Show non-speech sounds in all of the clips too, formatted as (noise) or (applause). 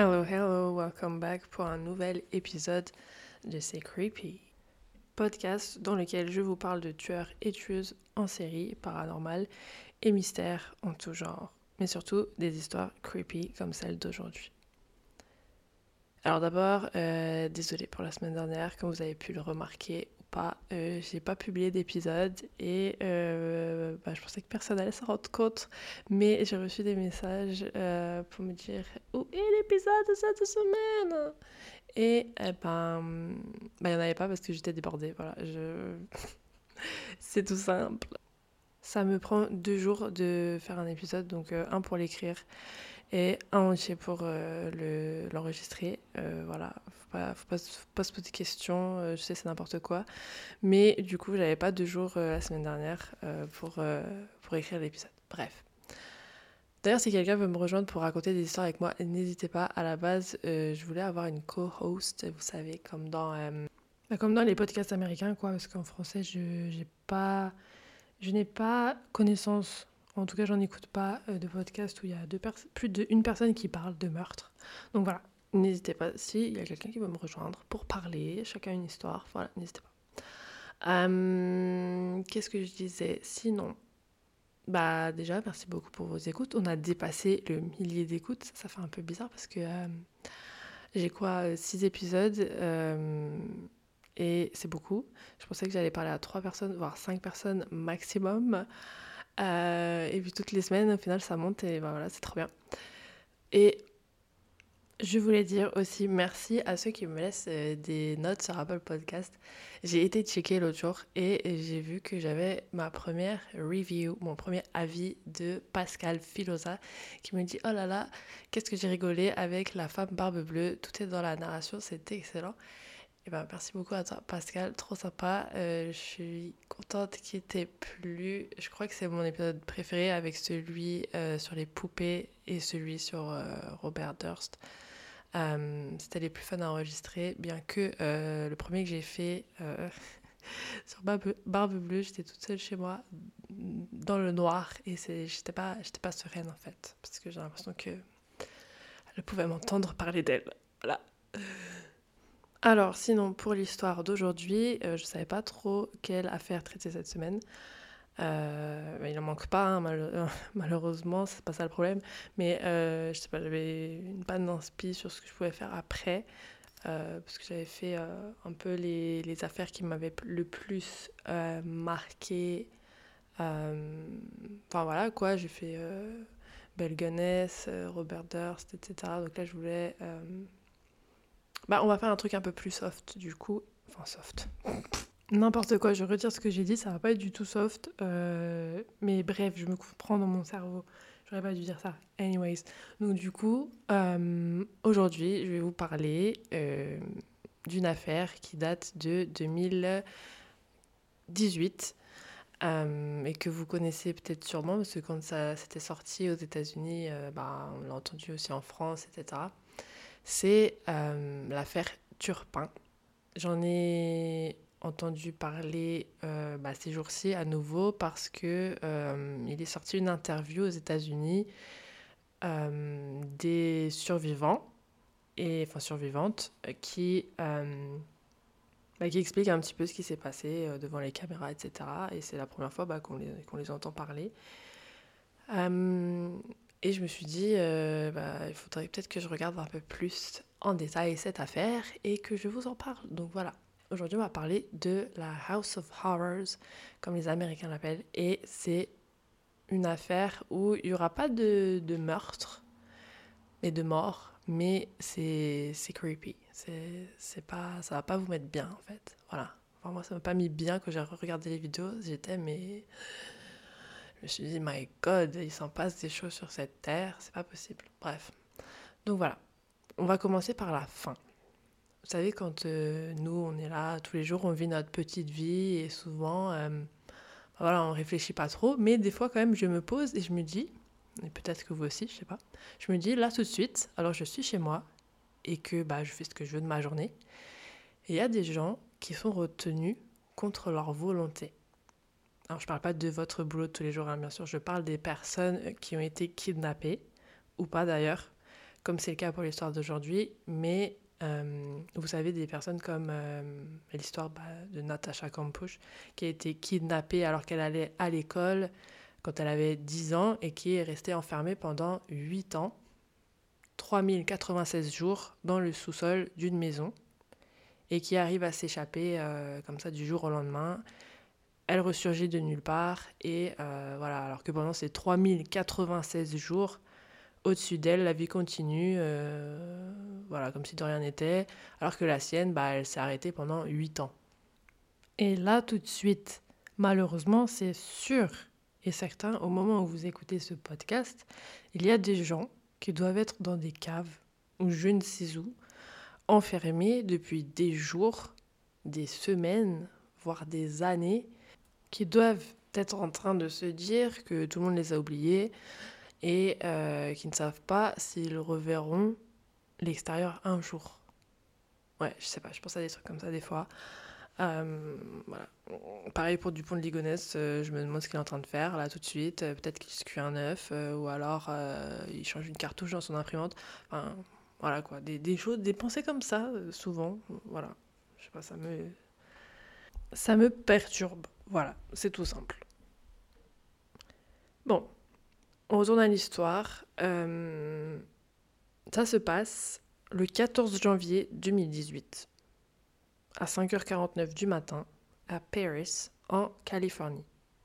Hello, hello, welcome back pour un nouvel épisode de C'est Creepy, podcast dans lequel je vous parle de tueurs et tueuses en série, paranormal et mystères en tout genre, mais surtout des histoires creepy comme celle d'aujourd'hui. Alors d'abord, euh, désolé pour la semaine dernière, comme vous avez pu le remarquer pas, euh, j'ai pas publié d'épisode et euh, bah, je pensais que personne allait s'en rendre compte, mais j'ai reçu des messages euh, pour me dire où est l'épisode de cette semaine? Et eh ben, bah, il n'y en avait pas parce que j'étais débordée, voilà, je... (laughs) c'est tout simple. Ça me prend deux jours de faire un épisode, donc euh, un pour l'écrire et un entier pour euh, le- l'enregistrer. Euh, voilà, faut pas, faut, pas, se poser de questions, euh, je sais c'est n'importe quoi. Mais du coup, j'avais pas deux jours la semaine dernière pour, pour écrire l'épisode. Bref. D'ailleurs, si quelqu'un veut me rejoindre pour raconter des histoires avec moi, n'hésitez pas. À la base, je voulais avoir une co-host, vous savez, comme dans, bah, comme dans les podcasts américains, quoi, parce qu'en français, je j'ai pas, je n'ai pas connaissance en tout cas, j'en écoute pas euh, de podcast où il y a deux plus d'une personne qui parle de meurtre. Donc voilà, n'hésitez pas. S'il y a quelqu'un qui veut me rejoindre pour parler, chacun une histoire, voilà, n'hésitez pas. Euh, Qu'est-ce que je disais? Sinon, bah déjà, merci beaucoup pour vos écoutes. On a dépassé le millier d'écoutes. Ça, fait un peu bizarre parce que euh, j'ai quoi euh, Six épisodes euh, et c'est beaucoup. Je pensais que j'allais parler à trois personnes, voire cinq personnes maximum. Euh, et puis toutes les semaines, au final, ça monte et ben voilà, c'est trop bien. Et je voulais dire aussi merci à ceux qui me laissent euh, des notes sur Apple Podcast. J'ai été checker l'autre jour et j'ai vu que j'avais ma première review, mon premier avis de Pascal Filosa qui me dit Oh là là, qu'est-ce que j'ai rigolé avec la femme barbe bleue, tout est dans la narration, c'était excellent. Et ben, merci beaucoup à toi, Pascal, trop sympa. Euh, je suis contente qu'il t'ait plu. Je crois que c'est mon épisode préféré avec celui euh, sur les poupées et celui sur euh, Robert Durst. C'était les plus fun à enregistrer, bien que le premier que j'ai fait (laughs) sur Barbe, Bleue, j'étais toute seule chez moi, dans le noir, et j'étais pas, pas sereine en fait, parce que j'ai l'impression que elle pouvait m'entendre parler d'elle. Voilà. Alors, sinon, pour l'histoire d'aujourd'hui, euh, je savais pas trop quelle affaire traiter cette semaine. Euh, bah, il en manque pas, hein, mal- (laughs) malheureusement, c'est pas ça le problème. Mais euh, je sais pas, j'avais une panne d'inspi sur ce que je pouvais faire après. euh, parce que j'avais fait euh, un peu les, les affaires qui m'avaient le plus euh, marqué. Euh, Enfin voilà quoi, j'ai fait euh, euh, Robert Durst, etc. Donc là, je voulais. Bah, on va faire un truc un peu plus soft du coup. Enfin, soft. N'importe quoi, je retire ce que j'ai dit, ça va pas être du tout soft. euh, mais bref, je me comprends dans mon cerveau. J'aurais pas dû dire ça. Anyways. Donc, du coup, euh, aujourd'hui, je vais vous parler euh, d'une affaire qui date de 2018 euh, et que vous connaissez peut-être sûrement parce que quand ça s'était sorti aux États-Unis, bah, on l'a entendu aussi en France, etc. C'est euh, l'affaire Turpin. J'en ai entendu parler euh, bah, ces jours-ci à nouveau parce que euh, il est sorti une interview aux États-Unis des survivants, et, enfin survivantes, qui, bah, qui expliquent un petit peu ce qui s'est passé devant les caméras, etc. Et c'est la première fois bah, qu'on les, les entend parler. Et je me suis dit, euh, bah, il faudrait peut-être que je regarde un peu plus en détail cette affaire et que je vous en parle. Donc voilà, aujourd'hui on va parler de la House of Horrors, comme les Américains l'appellent. Et c'est une affaire où il n'y aura pas de, meurtre et de mort, mais c'est creepy. C'est pas, ça va pas vous mettre bien en fait. Voilà. Enfin, moi ça m'a pas mis bien quand j'ai regardé les vidéos. J'étais mais je me suis dit, my God, il s'en passe des choses sur cette terre, c'est pas possible. Bref. Donc voilà, on va commencer par la fin. Vous savez, quand euh, nous, on est là tous les jours, on vit notre petite vie et souvent, euh, voilà, on réfléchit pas trop, mais des fois quand même, je me pose et je me dis, et peut-être que vous aussi, je sais pas, je me dis là tout de suite, alors je suis chez moi et que bah, je fais ce que je veux de ma journée, et il y a des gens qui sont retenus contre leur volonté. Alors, je parle pas de votre boulot de tous les jours, hein, bien sûr. Je parle des personnes qui ont été kidnappées, ou pas d'ailleurs, comme c'est le cas pour l'histoire d'aujourd'hui. Mais euh, vous savez, des personnes comme euh, l'histoire bah, de Natasha Kampusch, qui a été kidnappée alors qu'elle allait à l'école quand elle avait 10 ans et qui est restée enfermée pendant 8 ans, 3096 jours dans le sous-sol d'une maison, et qui arrive à s'échapper euh, comme ça du jour au lendemain elle ressurgit de nulle part et euh, voilà, alors que pendant ces 3096 jours, au-dessus d'elle, la vie continue, euh, voilà, comme si de rien n'était, alors que la sienne, bah, elle s'est arrêtée pendant 8 ans. Et là, tout de suite, malheureusement, c'est sûr et certain, au moment où vous écoutez ce podcast, il y a des gens qui doivent être dans des caves ou je ne sais où, enfermés depuis des jours, des semaines, voire des années, qui doivent être en train de se dire que tout le monde les a oubliés et euh, qui ne savent pas s'ils reverront l'extérieur un jour. Ouais, je sais pas, je pense à des trucs comme ça des fois. Euh, voilà. Pareil pour Dupont de Ligonnès, euh, je me demande ce qu'il est en train de faire là tout de suite. Peut-être qu'il se cuit un œuf ou alors il change une cartouche dans son imprimante. Enfin, voilà quoi, des, des choses, des pensées comme ça, souvent. Voilà. Je sais pas, ça me. Ça me perturbe. Voilà, c'est tout simple. Bon, on retourne à l'histoire. Euh, ça se passe le 14 janvier 2018, à 5h49 du matin, à Paris, en Californie.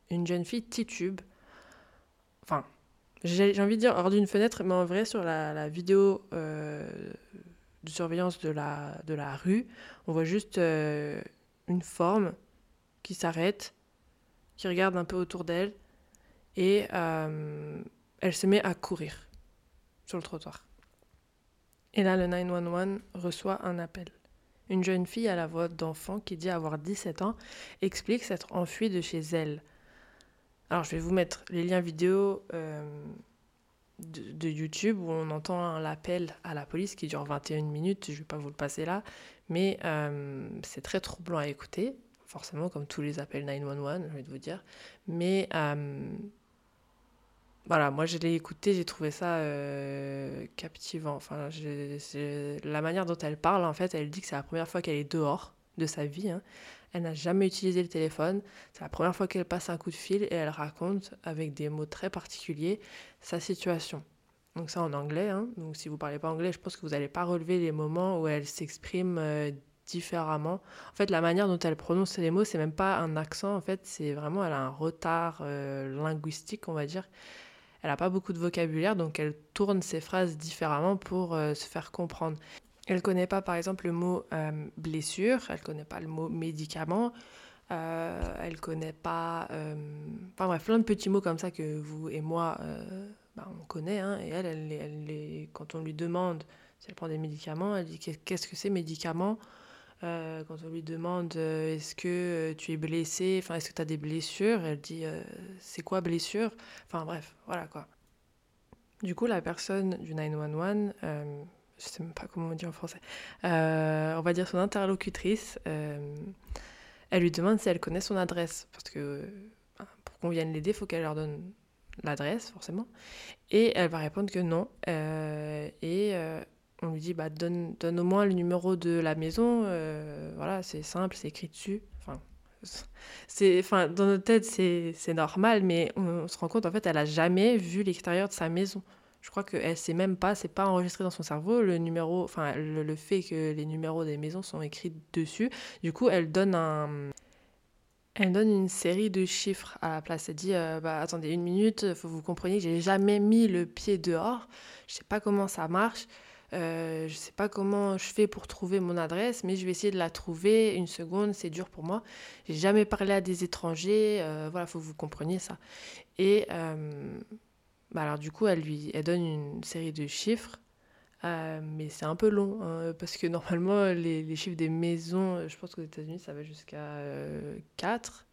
Une jeune fille titube, enfin, j'ai envie de dire hors d'une fenêtre, mais en vrai, sur la, vidéo euh, de surveillance de la, de la rue, on voit juste euh, une forme qui s'arrête, qui regarde un peu autour d'elle, et euh, elle se met à courir sur le trottoir. Et là, le 911 reçoit un appel. Une jeune fille à la voix d'enfant qui dit avoir 17 ans explique s'être enfuie de chez elle. Alors, je vais vous mettre les liens vidéo euh, de, YouTube où on entend l'appel à la police qui dure 21 minutes. Je ne vais pas vous le passer là, mais euh, c'est très troublant à écouter, forcément, comme tous les appels 911, je vais vous dire. Mais euh, voilà, moi je l'ai écouté, j'ai trouvé ça euh, captivant. Enfin, c'est- la manière dont elle parle, en fait, elle dit que c'est la première fois qu'elle est dehors de sa vie. hein. Elle n'a jamais utilisé le téléphone. C'est la première fois qu'elle passe un coup de fil et elle raconte avec des mots très particuliers sa situation. Donc ça en anglais. hein. Donc si vous parlez pas anglais, je pense que vous n'allez pas relever les moments où elle s'exprime euh, différemment. En fait, la manière dont elle prononce les mots, c'est même pas un accent. En fait, c'est vraiment, elle a un retard euh, linguistique, on va dire. Elle n'a pas beaucoup de vocabulaire, donc elle tourne ses phrases différemment pour euh, se faire comprendre. Elle connaît pas, par exemple, le mot euh, blessure, elle connaît pas le mot médicament, elle connaît pas... Enfin bref, plein de petits mots comme ça que vous et moi, bah, on connaît. hein. et elle, elle, elle quand on lui demande si elle prend des médicaments, elle dit Qu'est- qu'est-ce que c'est médicaments Euh, Quand on lui demande euh, est-ce que euh, tu es blessé, enfin est-ce que tu as des blessures, elle dit c'est quoi blessure? Enfin bref, voilà quoi. Du coup, la personne du 911, euh, je sais même pas comment on dit en français, on va dire son interlocutrice, elle lui demande si elle connaît son adresse. Parce que pour qu'on vienne l'aider, il faut qu'elle leur donne l'adresse, forcément. Et elle va répondre que non. Et on lui dit, bah, donne, donne au moins le numéro de la maison. Euh, voilà, c'est simple, c'est écrit dessus. Enfin, c'est, enfin, dans notre tête, c'est, c'est normal, mais on, se rend compte, en fait, elle a jamais vu l'extérieur de sa maison. Je crois qu'elle sait même pas, c'est pas enregistré dans son cerveau, le numéro, enfin, le, le fait que les numéros des maisons sont écrits dessus. Du coup, elle donne un, elle donne une série de chiffres à la place. Elle dit euh, bah, Attendez une minute, faut que vous compreniez que j'ai jamais mis le pied dehors. Je sais pas comment ça marche. Euh, je sais pas comment je fais pour trouver mon adresse, mais je vais essayer de la trouver. Une seconde, c'est dur pour moi. J'ai jamais parlé à des étrangers. Euh, voilà, faut que vous compreniez ça. Et euh, bah alors, du coup, elle lui elle donne une série de chiffres. Euh, mais c'est un peu long, hein, parce que normalement, les, chiffres des maisons, je pense qu'aux États-Unis, ça va jusqu'à euh, 4,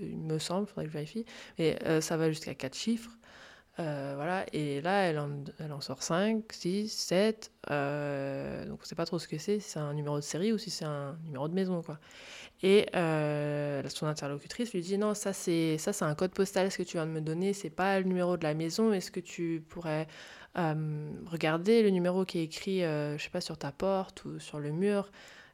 il me semble, il faudrait que je vérifie, mais ça va jusqu'à 4 chiffres. Euh, voilà, et là, elle en, elle en sort 5, 6, 7, euh, donc on sait pas trop ce que c'est, si c'est un numéro de série ou si c'est un numéro de maison, quoi. Et euh, son interlocutrice lui dit non, ça c'est ça c'est un code postal, ce que tu viens de me donner, c'est pas le numéro de la maison. Est-ce que tu pourrais euh, regarder le numéro qui est écrit, je sais pas, sur ta porte ou sur le mur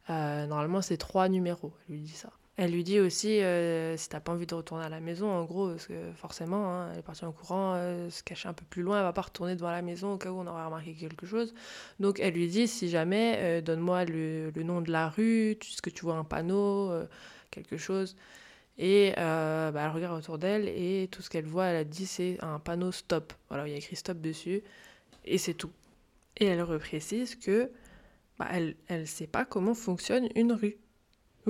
Normalement, c'est trois numéros. Elle lui dit ça. Elle lui dit aussi euh, si t'as pas envie de retourner à la maison, en gros, parce que forcément, hein, elle est partie en courant, euh, se cacher un peu plus loin, elle va pas retourner devant la maison au cas où on aurait remarqué quelque chose. Donc elle lui dit si jamais, euh, donne-moi le, le nom de la rue, est-ce que tu vois un panneau, euh, quelque chose. Et bah, elle regarde autour d'elle et tout ce qu'elle voit, elle a dit c'est un panneau stop. Voilà, il y a écrit stop dessus et c'est tout. Et elle reprécise que bah, elle elle sait pas comment fonctionne une rue.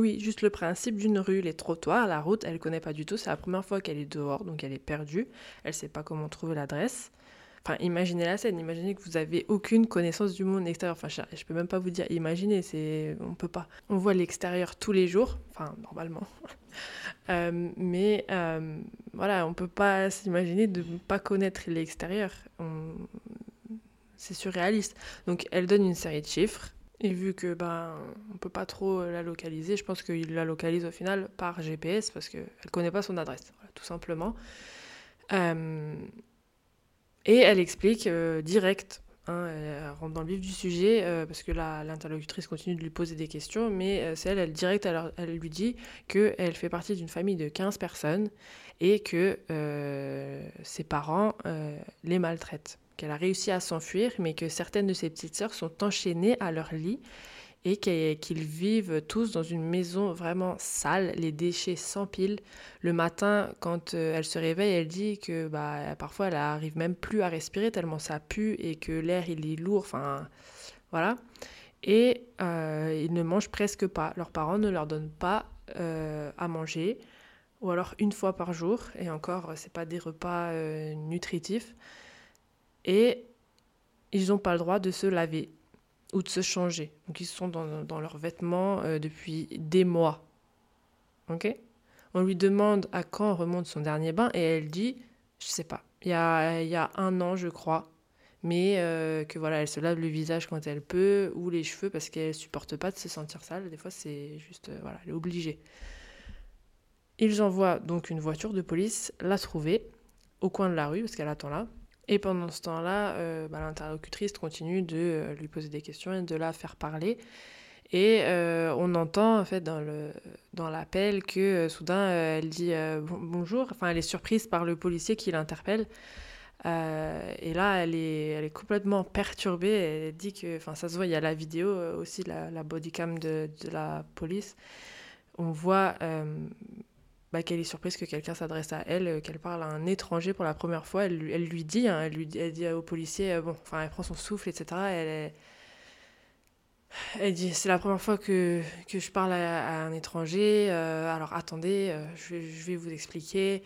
Oui, juste le principe d'une rue, les trottoirs, la route, elle connaît pas du tout. C'est la première fois qu'elle est dehors, donc elle est perdue. Elle sait pas comment trouver l'adresse. Enfin, imaginez la scène, imaginez que vous avez aucune connaissance du monde extérieur. Enfin, je, je peux même pas vous dire imaginez, c'est on peut pas. On voit l'extérieur tous les jours, enfin normalement. (laughs) Euh, mais euh, voilà, on peut pas s'imaginer de ne pas connaître l'extérieur. On- C'est surréaliste. Donc elle donne une série de chiffres. Et vu que ben on peut pas trop la localiser, je pense qu'il la localise au final par GPS parce qu'elle connaît pas son adresse, tout simplement. Euh, et elle explique euh, direct, hein, elle rentre dans le vif du sujet euh, parce que l'interlocutrice continue de lui poser des questions, mais euh, c'est elle, direct, elle, elle lui dit qu'elle fait partie d'une famille de 15 personnes et que euh, ses parents euh, les maltraitent. Qu'elle a réussi à s'enfuir, mais que certaines de ses petites sœurs sont enchaînées à leur lit et qu'ils vivent tous dans une maison vraiment sale, les déchets s'empilent. Le matin, quand euh, elle se réveille, elle dit que bah, parfois elle arrive même plus à respirer tellement ça pue et que l'air il est lourd, enfin voilà. Et euh, ils ne mangent presque pas. Leurs parents ne leur donnent pas euh, à manger, ou alors une fois par jour, et encore, c'est pas des repas nutritifs. Et ils n'ont pas le droit de se laver ou de se changer. Donc ils sont dans, leurs vêtements euh, depuis des mois. Ok? On lui demande à quand remonte son dernier bain et elle dit, je sais pas, il y a, y a un an je crois, mais euh, que voilà, elle se lave le visage quand elle peut ou les cheveux parce qu'elle supporte pas de se sentir sale. Des fois c'est juste, euh, voilà, elle est obligée. Ils envoient donc une voiture de police la trouver au coin de la rue parce qu'elle attend là. Et pendant ce temps-là, euh, bah, l'interlocutrice continue de euh, lui poser des questions et de la faire parler. Et euh, on entend en fait dans le dans l'appel que euh, soudain elle dit bon- bonjour. Enfin, elle est surprise par le policier qui l'interpelle. Et là, elle est, elle est complètement perturbée. Elle dit que, enfin, ça se voit, il y a la vidéo aussi, la, la bodycam de, de la police. On voit bah, qu'elle est surprise que quelqu'un s'adresse à elle, euh, qu'elle parle à un étranger pour la première fois. Elle, elle lui dit, hein, elle lui elle dit au policier, euh, bon, enfin, elle prend son souffle, etc. Elle, elle dit, c'est la première fois que, que je parle à, un étranger. euh, alors attendez, je, vais, je vais vous expliquer.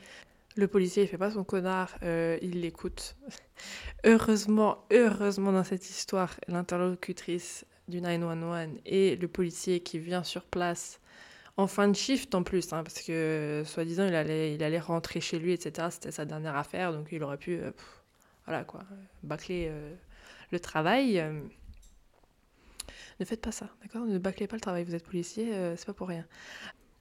Le policier, il fait pas son connard, il l'écoute. (laughs) heureusement, heureusement dans cette histoire, l'interlocutrice du 911 et le policier qui vient sur place en fin de shift en plus, hein, parce que soi-disant il allait, il allait rentrer chez lui, etc. C'était sa dernière affaire, donc il aurait pu, euh, voilà quoi, bâcler euh, le travail. euh. Ne faites pas ça, d'accord? Ne bâclez pas le travail, vous êtes policier, euh, c'est pas pour rien.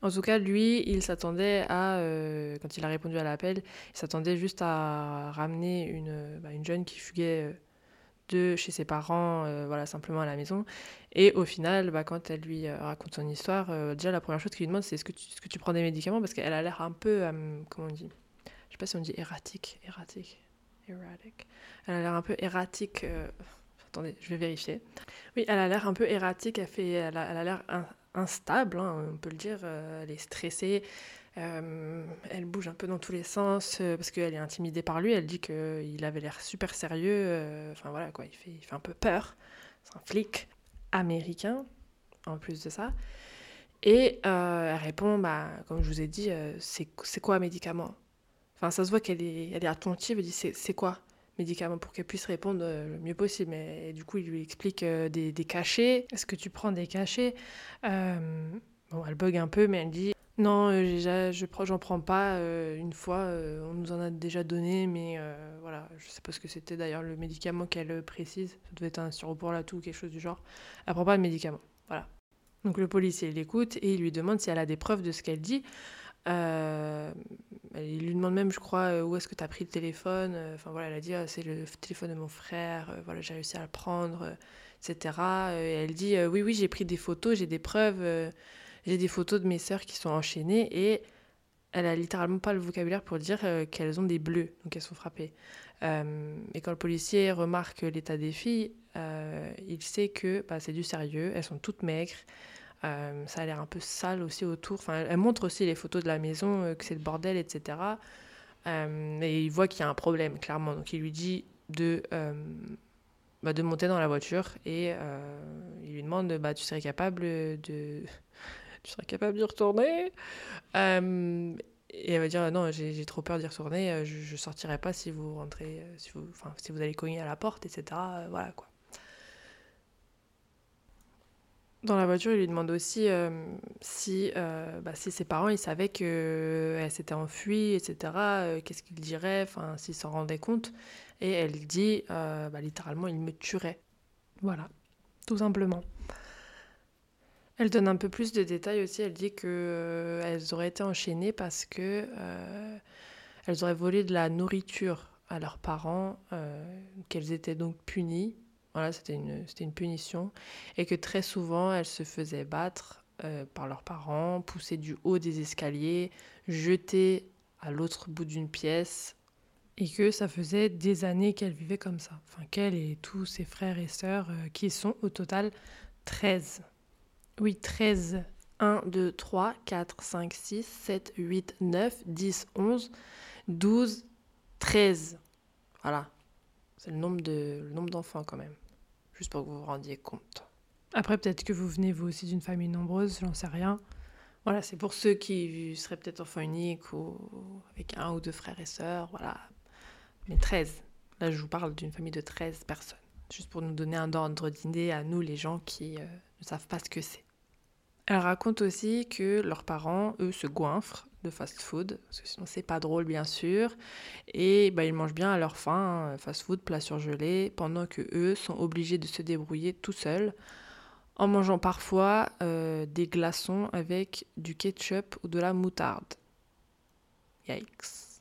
En tout cas, lui, il s'attendait à, euh, quand il a répondu à l'appel, il s'attendait juste à ramener une, bah, une jeune qui fuguait euh, de chez ses parents, euh, voilà, simplement à la maison. Et au final, bah, quand elle lui euh, raconte son histoire, euh, déjà la première chose qu'il lui demande, c'est est-ce que, tu- est-ce que tu prends des médicaments? Parce qu'elle a l'air un peu, comment on dit? Je sais pas si on dit erratique, erratique, erratic. Elle a l'air un peu erratique. Attendez, je vais vérifier. Oui, elle a l'air un peu erratique, elle, fait, elle a l'air in- instable, hein, on peut le dire. elle est stressée, euh, elle bouge un peu dans tous les sens euh, parce qu'elle est intimidée par lui. Elle dit qu'il avait l'air super sérieux. euh, Enfin voilà quoi, il fait, un peu peur. C'est un flic américain en plus de ça. Et elle répond, bah, comme je vous ai dit, c'est quoi un médicament? Enfin, ça se voit qu'elle est, attentive. Elle dit, c'est quoi médicament? Pour qu'elle puisse répondre le mieux possible. Et du coup, il lui explique des, cachets. Est-ce que tu prends des cachets? Bon, elle bug un peu, mais elle dit non, euh, j'en prends pas. euh, une fois, euh, on nous en a déjà donné, mais voilà, je sais pas ce que c'était d'ailleurs le médicament qu'elle précise. Ça devait être un sirop pour la toux ou quelque chose du genre. Elle prend pas de médicament. Voilà. Donc le policier l'écoute et il lui demande si elle a des preuves de ce qu'elle dit. Il lui demande même, je crois, où est-ce que tu as pris le téléphone. Enfin voilà, elle a dit, Ah, c'est le téléphone de mon frère. Voilà, j'ai réussi à le prendre, etc. Et elle dit, oui, oui, j'ai pris des photos, j'ai des preuves. J'ai des photos de mes sœurs qui sont enchaînées et elle a littéralement pas le vocabulaire pour dire euh, qu'elles ont des bleus, donc elles sont frappées. Euh, et quand le policier remarque l'état des filles, euh, il sait que bah, c'est du sérieux, elles sont toutes maigres, euh, ça a l'air un peu sale aussi autour. Enfin, elle, montre aussi les photos de la maison, que c'est le bordel, etc. Et il voit qu'il y a un problème, clairement. Donc il lui dit de, bah, de monter dans la voiture et il lui demande bah, tu serais capable de tu serais capable d'y retourner. Euh, et elle va dire non j'ai trop peur d'y retourner euh, je, je sortirai pas si vous rentrez euh, si vous enfin si vous allez cogner à la porte etc voilà quoi. Dans la voiture il lui demande aussi si bah, si ses parents ils savaient que elle s'était enfuie etc qu'est-ce qu'ils diraient enfin s'ils s'en rendaient compte. Et elle dit bah, littéralement il me tuerait. Voilà. Tout simplement elle donne un peu plus de détails aussi. Elle dit que euh, elles auraient été enchaînées parce que euh, elles auraient volé de la nourriture à leurs parents, euh, qu'elles étaient donc punies. Voilà, c'était une, c'était une punition. Et que très souvent, elles se faisaient battre par leurs parents, poussées du haut des escaliers, jetées à l'autre bout d'une pièce. Et que ça faisait des années qu'elles vivaient comme ça. Enfin, qu'elle et tous ses frères et sœurs, qui sont au total 13. Oui, 13. 1, 2, 3, 4, 5, 6, 7, 8, 9, 10, 11, 12, 13. Voilà. C'est le nombre de- le nombre d'enfants quand même. Juste pour que vous vous rendiez compte. Après, peut-être que vous venez vous aussi d'une famille nombreuse, j'en sais rien. Voilà, c'est pour ceux qui seraient peut-être enfants uniques ou avec un ou deux frères et sœurs, voilà. Mais 13. Là, je vous parle d'une famille de 13 personnes. Juste pour nous donner un ordre d'idée à nous, les gens qui euh, ne savent pas ce que c'est. Elle raconte aussi que leurs parents, eux, se goinfrent de fast-food, parce que sinon c'est pas drôle bien sûr, et bah, ils mangent bien à leur faim, euh, fast-food, plat surgelé, pendant que eux sont obligés de se débrouiller tout seuls, en mangeant parfois euh, des glaçons avec du ketchup ou de la moutarde. Yikes.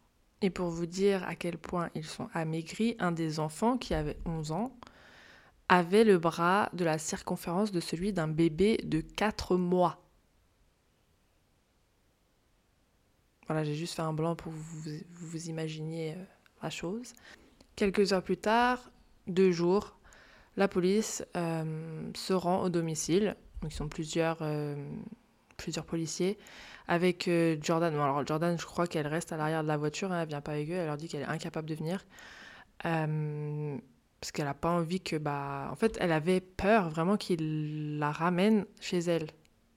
Et pour vous dire à quel point ils sont amaigris, un des enfants qui avait 11 ans avait le bras de la circonférence de celui d'un bébé de 4 mois. Voilà, j'ai juste fait un blanc pour que vous vous, imaginiez euh, la chose. Quelques heures plus tard, deux jours, la police euh, se rend au domicile. Donc, ils sont plusieurs, euh, plusieurs policiers avec Jordan. Bon, alors Jordan, je crois qu'elle reste à l'arrière de la voiture, hein, elle vient pas avec eux, elle leur dit qu'elle est incapable de venir. Parce qu'elle n'a pas envie que... Bah, en fait, elle avait peur vraiment qu'il la ramène chez elle.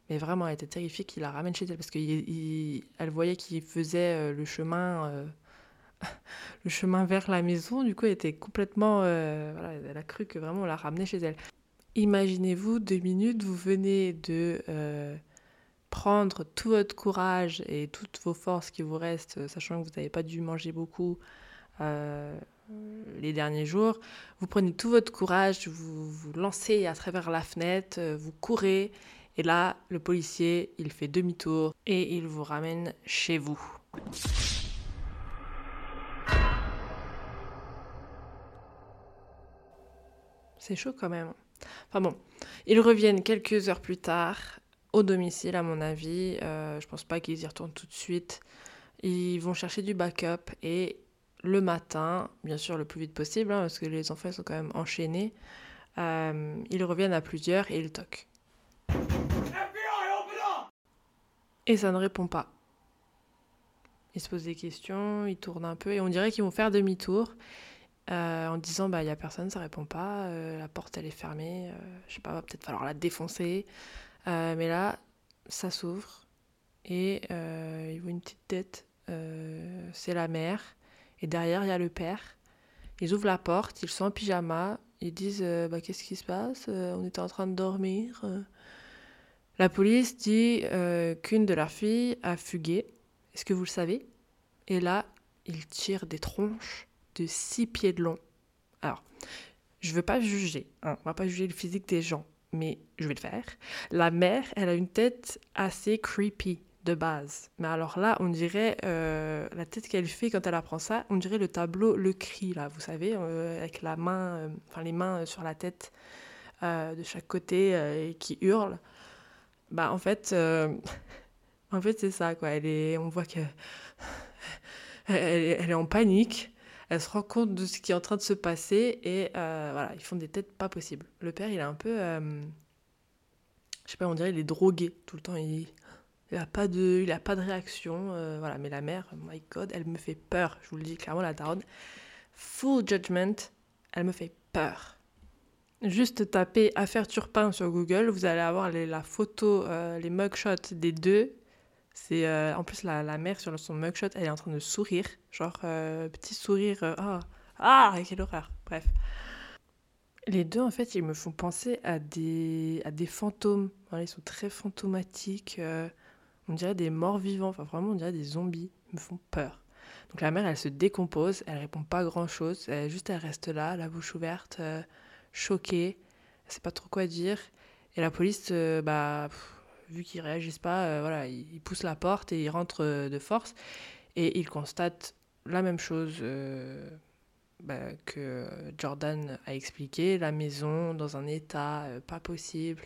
Mais vraiment, elle était terrifiée qu'il la ramène chez elle parce qu'elle voyait qu'il faisait euh, le chemin... euh, (laughs) le chemin vers la maison, du coup, elle était complètement... euh, voilà, elle a cru que vraiment on la ramenait chez elle. Imaginez-vous, deux minutes, vous venez de prendre tout votre courage et toutes vos forces qui vous restent, sachant que vous n'avez pas dû manger beaucoup les derniers jours. Vous prenez tout votre courage, vous vous lancez à travers la fenêtre, euh, vous courez Et là, le policier, il fait demi-tour et il vous ramène chez vous. C'est chaud quand même. Enfin bon, ils reviennent quelques heures plus tard au domicile, à mon avis. Euh, je pense pas qu'ils y retournent tout de suite. Ils vont chercher du backup et le matin, bien sûr le plus vite possible, hein, parce que les enfants sont quand même enchaînés, euh, ils reviennent à plusieurs et ils toquent. Et ça ne répond pas. Ils se posent des questions, ils tournent un peu et on dirait qu'ils vont faire demi-tour euh, en disant bah il y a personne, ça répond pas, euh, la porte elle est fermée, je sais pas, va peut-être falloir la défoncer. mais là, ça s'ouvre et ils voient une petite tête. c'est la mère et derrière il y a le père. Ils ouvrent la porte, ils sont en pyjama, ils disent bah, Qu'est-ce qui se passe On était en train de dormir. La police dit qu'une de leurs filles a fugué. Est-ce que vous le savez? Et là, ils tirent des tronches de six pieds de long. Alors, je ne veux pas juger, hein, on va pas juger le physique des gens, mais je vais le faire. La mère, elle a une tête assez creepy de base. Mais alors là, on dirait euh, la tête qu'elle fait quand elle apprend ça, on dirait le tableau Le Cri, là, vous savez, euh, avec la main, euh, enfin les mains sur la tête de chaque côté et qui hurle. Bah en fait, (laughs) en fait c'est ça quoi. Elle est, on voit que (laughs) elle, est en panique. Elle se rend compte de ce qui est en train de se passer et voilà, ils font des têtes pas possibles. Le père, il est un peu, je sais pas, on dirait il est drogué tout le temps. Il n'a pas, de, il a pas de réaction. Euh, voilà. Mais la mère, my god, elle me fait peur. Je vous le dis clairement, la daronne. Full judgment, elle me fait peur. Juste taper affaire Turpin sur Google, vous allez avoir les, la photo, euh, les mugshots des deux. C'est euh, en plus la, la, mère sur son mugshot, elle est en train de sourire, genre petit sourire. ah, ah, quelle horreur. Bref. Les deux, en fait, ils me font penser à des, à des fantômes. ils sont très fantomatiques. On dirait des morts vivants, enfin vraiment on dirait des zombies, ils me font peur. Donc la mère elle se décompose, elle répond pas grand chose, elle, juste elle reste là, la bouche ouverte, euh, choquée, elle sait pas trop quoi dire. Et la police, euh, bah, vu qu'ils réagissent pas, euh, voilà, ils, poussent la porte et ils rentrent de force. Et ils constatent la même chose bah, que Jordan a expliqué, la maison dans un état pas possible.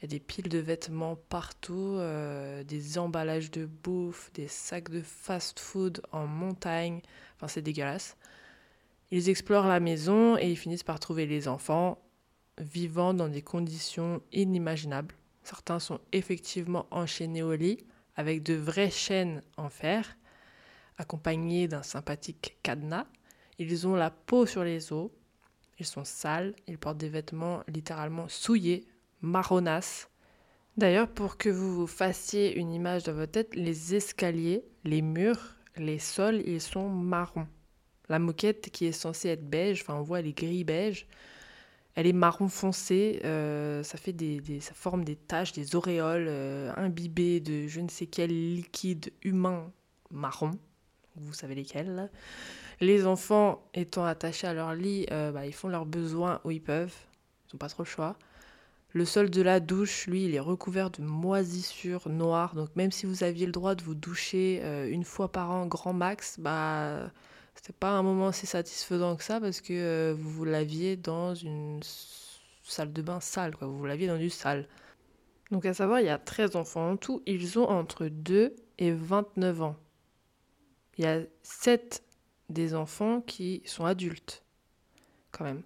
Il y a des piles de vêtements partout, euh, des emballages de bouffe, des sacs de fast-food en montagne. Enfin, c'est dégueulasse. Ils explorent la maison et ils finissent par trouver les enfants vivant dans des conditions inimaginables. Certains sont effectivement enchaînés au lit avec de vraies chaînes en fer, accompagnés d'un sympathique cadenas. Ils ont la peau sur les os, ils sont sales, ils portent des vêtements littéralement souillés marronasse. D'ailleurs, pour que vous vous fassiez une image dans votre tête, les escaliers, les murs, les sols, ils sont marrons. La moquette qui est censée être beige, enfin on voit elle est gris beige, elle est marron foncé, euh, ça fait des, ça forme des taches, des auréoles euh, imbibées de je ne sais quel liquide humain marron. Vous savez lesquels. Les enfants étant attachés à leur lit, euh, bah, ils font leurs besoins où ils peuvent. Ils n'ont pas trop le choix. Le sol de la douche, lui, il est recouvert de moisissures noires. Donc même si vous aviez le droit de vous doucher euh, une fois par an, grand max, bah c'était pas un moment assez satisfaisant que ça parce que euh, vous vous laviez dans une salle de bain sale, quoi. Vous vous laviez dans du sale. Donc à savoir, il y a 13 enfants en tout. Ils ont entre 2 et 29 ans. Il y a 7 des enfants qui sont adultes, quand même.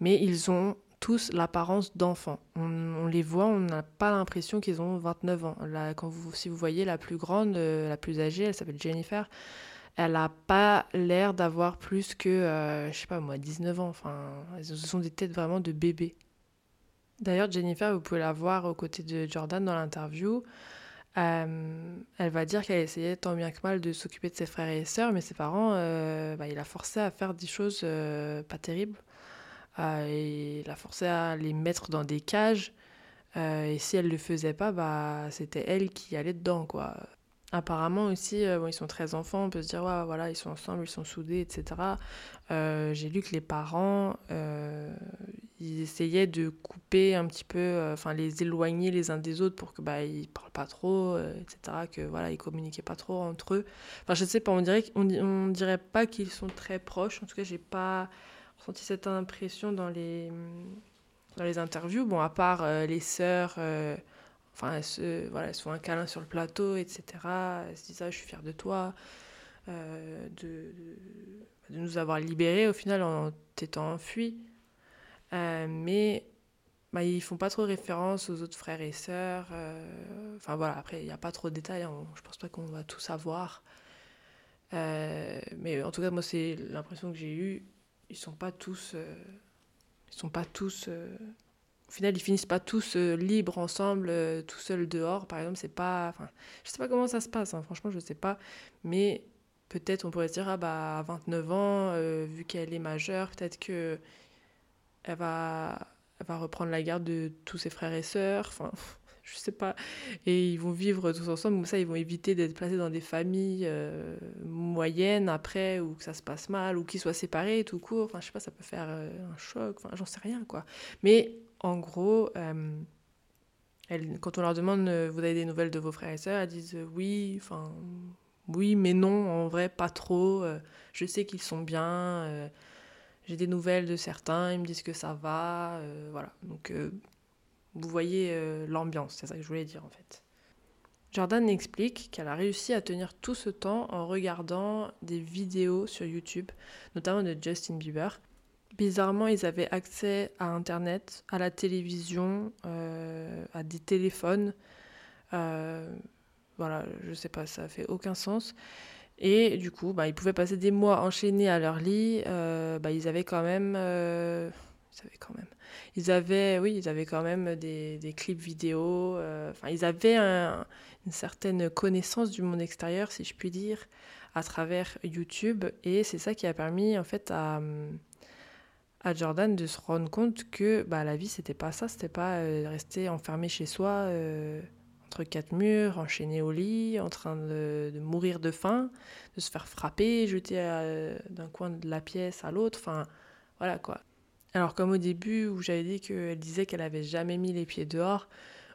Mais ils ont tous l'apparence d'enfants. On, les voit, on n'a pas l'impression qu'ils ont 29 ans. Là, quand vous, si vous voyez la plus grande, euh, la plus âgée, elle s'appelle Jennifer, elle n'a pas l'air d'avoir plus que, euh, je sais pas moi, 19 ans. Enfin, ce sont des têtes vraiment de bébés. D'ailleurs, Jennifer, vous pouvez la voir aux côtés de Jordan dans l'interview. Euh, elle va dire qu'elle essayait tant bien que mal de s'occuper de ses frères et sœurs, mais ses parents, bah, il a forcé à faire des choses pas terribles. Euh, et la forçait à les mettre dans des cages. Euh, et si elle ne le faisait pas, bah, c'était elle qui allait dedans, quoi. Apparemment aussi, euh, ils sont très enfants, on peut se dire, ouais, voilà, ils sont ensemble, ils sont soudés, etc. J'ai lu que les parents, ils essayaient de couper un petit peu, enfin les éloigner les uns des autres pour que bah ils parlent pas trop, etc. Que voilà ils communiquaient pas trop entre eux. Enfin je sais pas, on dirait on dirait pas qu'ils sont très proches. En tout cas j'ai pas ressenti cette impression dans les dans les interviews. Bon à part euh, les sœurs, euh, enfin elles se voilà elles font un câlin sur le plateau, etc. Elles se disent ah je suis fière de toi, euh, de, de nous avoir libérés au final en t'étant enfui. Mais bah, ils font pas trop référence aux autres frères et sœurs. Enfin voilà, après, il n'y a pas trop de détails. hein, je pense pas qu'on va tout savoir. Mais en tout cas, moi, c'est l'impression que j'ai eue. Ils sont pas tous. euh, ils sont pas tous. euh, au final, ils finissent pas tous euh, libres ensemble, tout seuls dehors. Par exemple, c'est pas. Je sais pas comment ça se passe. hein, franchement, je sais pas. Mais peut-être on pourrait se dire ah bah à 29 ans, vu qu'elle est majeure, peut-être que elle va, elle va reprendre la garde de tous ses frères et sœurs. Enfin, je sais pas. Et ils vont vivre tous ensemble. Comme ça, ils vont éviter d'être placés dans des familles euh, moyennes après, ou que ça se passe mal, ou qu'ils soient séparés tout court. Enfin, je sais pas, ça peut faire euh, un choc. J'en sais rien, quoi. Mais en gros, euh, quand on leur demande vous avez des nouvelles de vos frères et sœurs, elles disent oui, enfin oui, mais non, en vrai, pas trop. Je sais qu'ils sont bien. j'ai des nouvelles de certains, ils me disent que ça va. voilà. Donc, vous voyez euh, l'ambiance, c'est ça que je voulais dire en fait. Jordan explique qu'elle a réussi à tenir tout ce temps en regardant des vidéos sur YouTube, notamment de Justin Bieber. Bizarrement, ils avaient accès à Internet, à la télévision, euh, à des téléphones. Euh, voilà, je sais pas, ça fait aucun sens. Et du coup, bah, ils pouvaient passer des mois enchaînés à leur lit. euh, bah, ils avaient quand même, ils avaient quand même, ils avaient, oui, ils avaient quand même des, des clips vidéo. euh, ils avaient un- une certaine connaissance du monde extérieur, si je puis dire, à travers YouTube. Et c'est ça qui a permis, en fait, à à Jordan de se rendre compte que bah, la vie c'était pas ça, c'était pas euh, rester enfermé chez soi euh, entre quatre murs, enchaîné au lit, en train de, mourir de faim, de se faire frapper, jeter d'un coin de la pièce à l'autre, enfin voilà quoi. Alors comme au début où j'avais dit qu'elle disait qu'elle avait jamais mis les pieds dehors,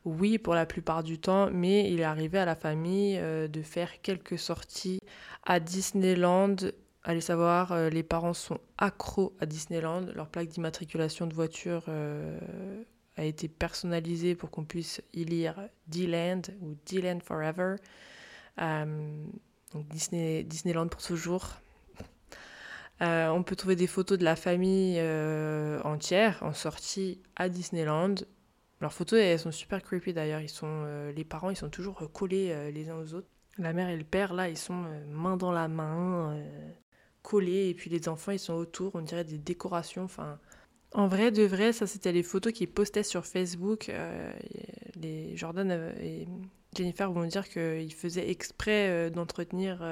oui pour la plupart du temps, mais il est arrivé à la famille euh, de faire quelques sorties à Disneyland Allez savoir, euh, les parents sont accros à Disneyland. Leur plaque d'immatriculation de voiture euh, a été personnalisée pour qu'on puisse y lire D-Land ou D-Land Forever. Donc Disney, Disneyland pour toujours. Euh, on peut trouver des photos de la famille euh, entière en sortie à Disneyland. Leurs photos, elles sont super creepy d'ailleurs. Ils sont, euh, les parents, ils sont toujours collés les uns aux autres. La mère et le père, là, ils sont main dans la main, collés. Et puis les enfants, ils sont autour. On dirait des décorations. Enfin, en vrai, de vrai, ça, c'était les photos qu'ils postaient sur Facebook. Les Jordan et Jennifer vont dire qu'ils faisaient exprès d'entretenir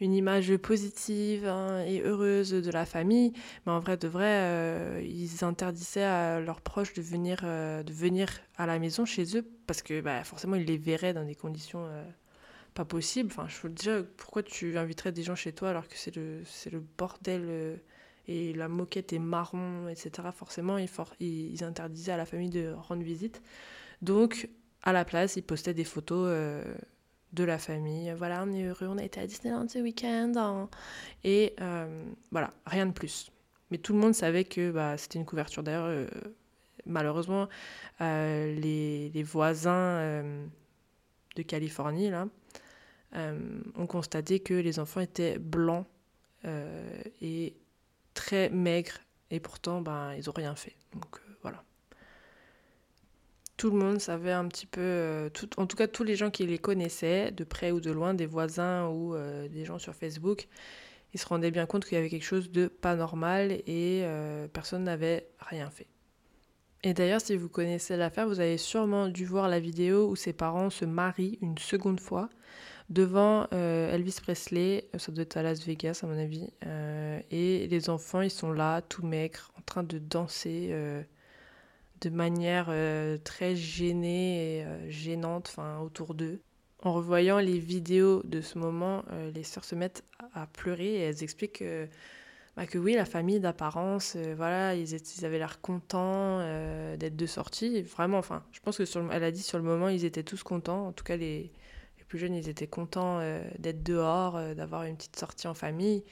une image positive hein, et heureuse de la famille. Mais en vrai, de vrai, euh, ils interdisaient à leurs proches de venir, euh, de venir à la maison chez eux parce que bah, forcément, ils les verraient dans des conditions euh, pas possibles. Enfin, je dire, pourquoi tu inviterais des gens chez toi alors que c'est le, le bordel et la moquette est marron, etc. Forcément, ils, for- ils interdisaient à la famille de rendre visite. Donc, à la place, ils postaient des photos de la famille. Voilà, on est heureux, on a été à Disneyland ce week-end. hein. Et euh, voilà, rien de plus. Mais tout le monde savait que bah, c'était une couverture. D'ailleurs, euh, malheureusement, euh, les, les voisins de Californie, là, ont constaté que les enfants étaient blancs et très maigres. Et pourtant, ben, ils n'ont rien fait. Donc. Tout le monde savait un petit peu, euh, tout- en tout cas tous les gens qui les connaissaient, de près ou de loin, des voisins ou euh, des gens sur Facebook, ils se rendaient bien compte qu'il y avait quelque chose de pas normal et euh, personne n'avait rien fait. Et d'ailleurs, si vous connaissez l'affaire, vous avez sûrement dû voir la vidéo où ses parents se marient une seconde fois devant Elvis Presley, ça doit être à Las Vegas à mon avis, et les enfants ils sont là, tout maigres, en train de danser de manière euh, très gênée et euh, gênante, enfin autour d'eux. En revoyant les vidéos de ce moment, euh, les sœurs se mettent à pleurer et elles expliquent que bah, que oui, la famille d'apparence, voilà, ils, avaient l'air contents d'être de sortie. Vraiment, enfin, je pense que sur le- elle a dit sur le moment, ils étaient tous contents. En tout cas, les, les plus jeunes, ils étaient contents d'être dehors, d'avoir une petite sortie en famille.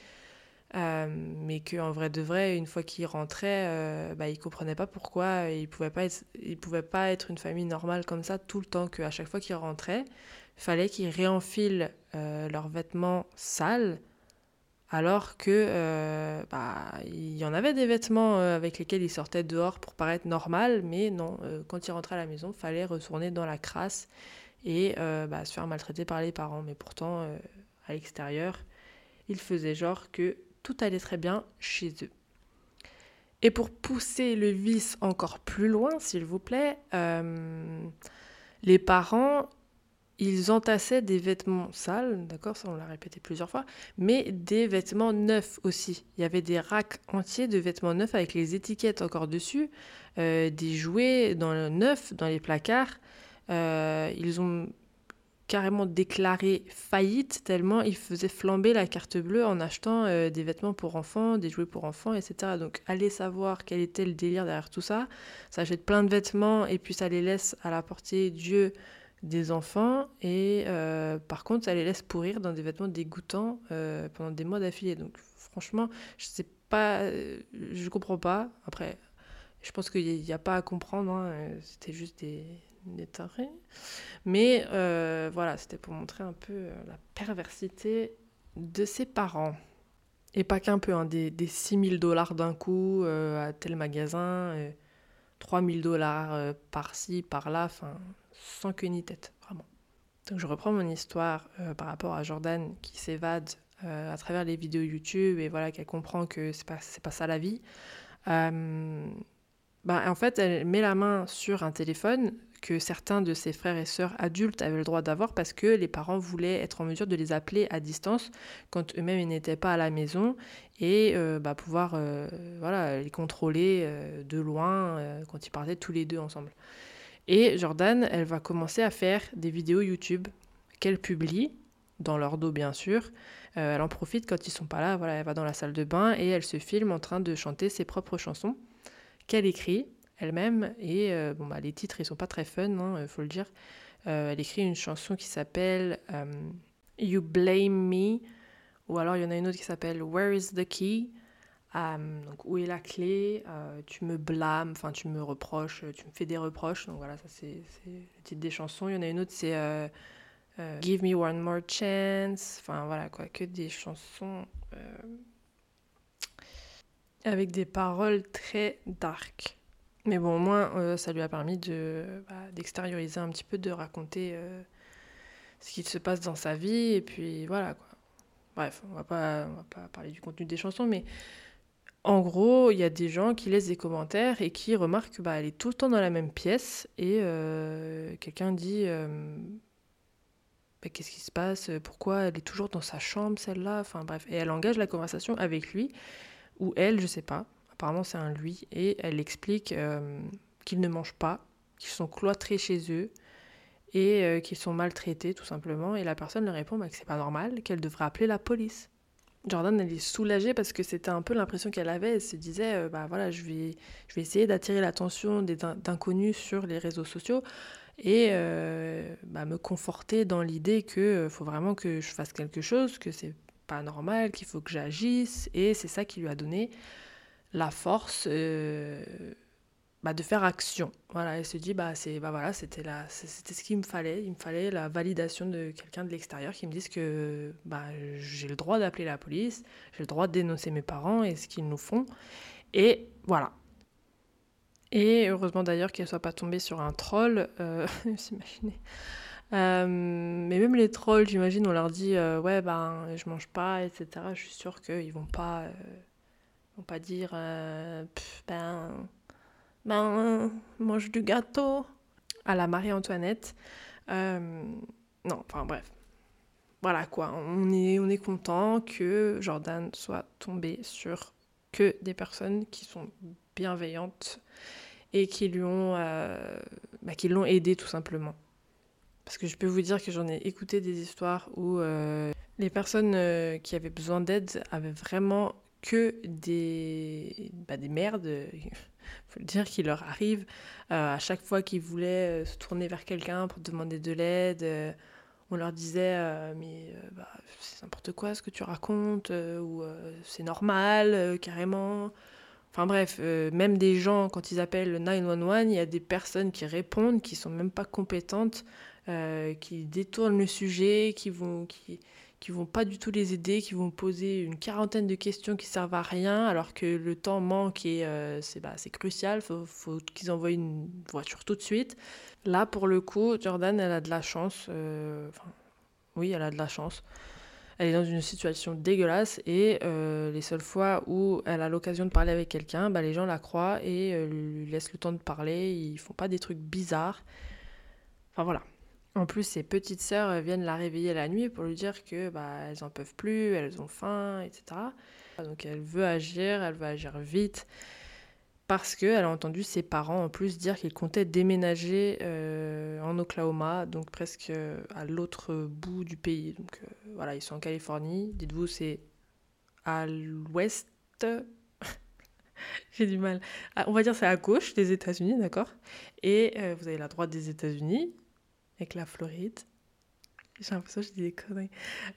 Euh, mais qu'en vrai de vrai, une fois qu'ils rentraient, euh, bah, comprenaient pas pourquoi ils pouvaient pas être, pouvaient pas être une famille normale comme ça tout le temps. Qu'à chaque fois qu'ils rentraient, fallait qu'ils réenfilent euh, leurs vêtements sales, alors que euh, bah, il y en avait des vêtements euh, avec lesquels ils sortaient dehors pour paraître normal, mais non, quand ils rentraient à la maison, fallait retourner dans la crasse et bah, se faire maltraiter par les parents. Mais pourtant, à l'extérieur, ils faisaient genre que tout allait très bien chez eux. Et pour pousser le vice encore plus loin, s'il vous plaît, euh, les parents, ils entassaient des vêtements sales, d'accord, ça on l'a répété plusieurs fois, mais des vêtements neufs aussi. Il y avait des racks entiers de vêtements neufs avec les étiquettes encore dessus, euh, des jouets dans le neuf, dans les placards. Euh, ils ont carrément déclaré faillite tellement ils faisaient flamber la carte bleue en achetant euh, des vêtements pour enfants, des jouets pour enfants, etc. Donc allez savoir quel était le délire derrière tout ça. Ça achète plein de vêtements et puis ça les laisse à la portée Dieu des enfants et euh, par contre ça les laisse pourrir dans des vêtements dégoûtants euh, pendant des mois d'affilée. Donc franchement, je sais pas, je comprends pas. Après, je pense qu'il n'y a, pas à comprendre, hein, c'était juste des, des tarés. Mais euh, voilà, c'était pour montrer un peu euh, la perversité de ses parents. Et pas qu'un peu, hein, des, des 6 000 dollars d'un coup euh, à tel magasin, euh, 3 000 dollars par-ci, par-là, enfin, sans queue ni tête, vraiment. Donc je reprends mon histoire par rapport à Jordan qui s'évade à travers les vidéos YouTube et voilà qu'elle comprend que c'est pas, pas ça la vie. Euh, bah, en fait, elle met la main sur un téléphone que certains de ses frères et sœurs adultes avaient le droit d'avoir parce que les parents voulaient être en mesure de les appeler à distance quand eux-mêmes ils n'étaient pas à la maison et euh, bah, pouvoir euh, voilà, les contrôler euh, de loin quand ils partaient tous les deux ensemble. Et Jordan, elle va commencer à faire des vidéos YouTube qu'elle publie dans leur dos bien sûr. Elle en profite quand ils sont pas là, voilà, elle va dans la salle de bain et elle se filme en train de chanter ses propres chansons qu'elle écrit elle-même. Et euh, bon, bah, les titres, ils sont pas très fun, il faut le dire. Euh, elle écrit une chanson qui s'appelle euh, You Blame Me, ou alors il y en a une autre qui s'appelle Where is the Key? Euh, donc, où est la clé? Euh, Tu me blâmes, enfin, tu me reproches, tu me fais des reproches. Donc voilà, ça c'est le titre des chansons. Il y en a une autre, c'est euh, euh, Give Me One More Chance. Enfin voilà, quoi, que des chansons euh, avec des paroles très dark. Mais bon, au moins, euh, ça lui a permis de, bah, d'extérioriser un petit peu, de raconter euh, ce qui se passe dans sa vie. Et puis voilà, quoi. Bref, on va pas, on va pas parler du contenu des chansons, mais en gros, il y a des gens qui laissent des commentaires et qui remarquent qu'elle bah, elle est tout le temps dans la même pièce. Et euh, quelqu'un dit Bah, Qu'est-ce qui se passe? Pourquoi elle est toujours dans sa chambre, celle-là? Enfin bref. Et elle engage la conversation avec lui, ou elle, je sais pas. Apparemment, c'est un lui. Et elle explique euh, qu'ils ne mangent pas, qu'ils sont cloîtrés chez eux et euh, qu'ils sont maltraités, tout simplement. Et la personne lui répond bah, que c'est pas normal, qu'elle devrait appeler la police. Jordan, elle est soulagée parce que c'était un peu l'impression qu'elle avait. Elle se disait, euh, bah voilà, je vais, je vais essayer d'attirer l'attention d'inconnus sur les réseaux sociaux et bah, me conforter dans l'idée que faut vraiment que je fasse quelque chose, que c'est pas normal, qu'il faut que j'agisse. Et c'est ça qui lui a donné la force euh, bah, de faire action. Voilà, elle se dit, bah, c'est, bah, voilà, c'était, la, c'était ce qu'il me fallait. Il me fallait la validation de quelqu'un de l'extérieur qui me dise que bah, j'ai le droit d'appeler la police, j'ai le droit de dénoncer mes parents et ce qu'ils nous font. Et voilà. Et heureusement d'ailleurs qu'elle soit pas tombée sur un troll, euh. (laughs) Euh, mais même les trolls, j'imagine, on leur dit euh, ouais ben je mange pas, etc. Je suis sûre qu'ils vont pas, vont pas dire euh, ben ben mange du gâteau à la Marie-Antoinette. Euh, non, enfin bref. Voilà quoi, on est, on content que Jordan soit tombé sur que des personnes qui sont bienveillantes et qui lui ont, euh, bah, qui l'ont aidé tout simplement. Parce que je peux vous dire que j'en ai écouté des histoires où les personnes qui avaient besoin d'aide avaient vraiment que des, bah, des merdes, il (laughs) faut le dire, qui leur arrivent euh, à chaque fois qu'ils voulaient euh, se tourner vers quelqu'un pour demander de l'aide. euh, on leur disait mais bah, c'est n'importe quoi ce que tu racontes ou c'est normal carrément. Enfin bref, même des gens quand ils appellent le 911, il y a des personnes qui répondent qui sont même pas compétentes, qui détournent le sujet, qui vont qui qui vont pas du tout les aider, qui vont poser une quarantaine de questions qui servent à rien, alors que le temps manque et euh, c'est bah, crucial, faut, faut qu'ils envoient une voiture tout de suite. Là, pour le coup, Jordan, elle a de la chance. euh, oui, elle a de la chance. Elle est dans une situation dégueulasse et euh, les seules fois où elle a l'occasion de parler avec quelqu'un, bah, les gens la croient et lui laissent le temps de parler. Ils font pas des trucs bizarres. Enfin voilà. En plus, ses petites sœurs euh, viennent la réveiller la nuit pour lui dire que bah, elles en peuvent plus, elles ont faim, etc. Donc elle veut agir, elle veut agir vite parce qu'elle a entendu ses parents en plus dire qu'ils comptaient déménager euh, en Oklahoma, donc presque euh, à l'autre bout du pays. Donc voilà, ils sont en Californie. Dites-vous, c'est à l'ouest. (laughs) J'ai du mal. Ah, on va dire c'est à gauche des États-Unis, d'accord? Et vous avez la droite des États-Unis, avec la Floride. J'ai l'impression que je dis des conneries.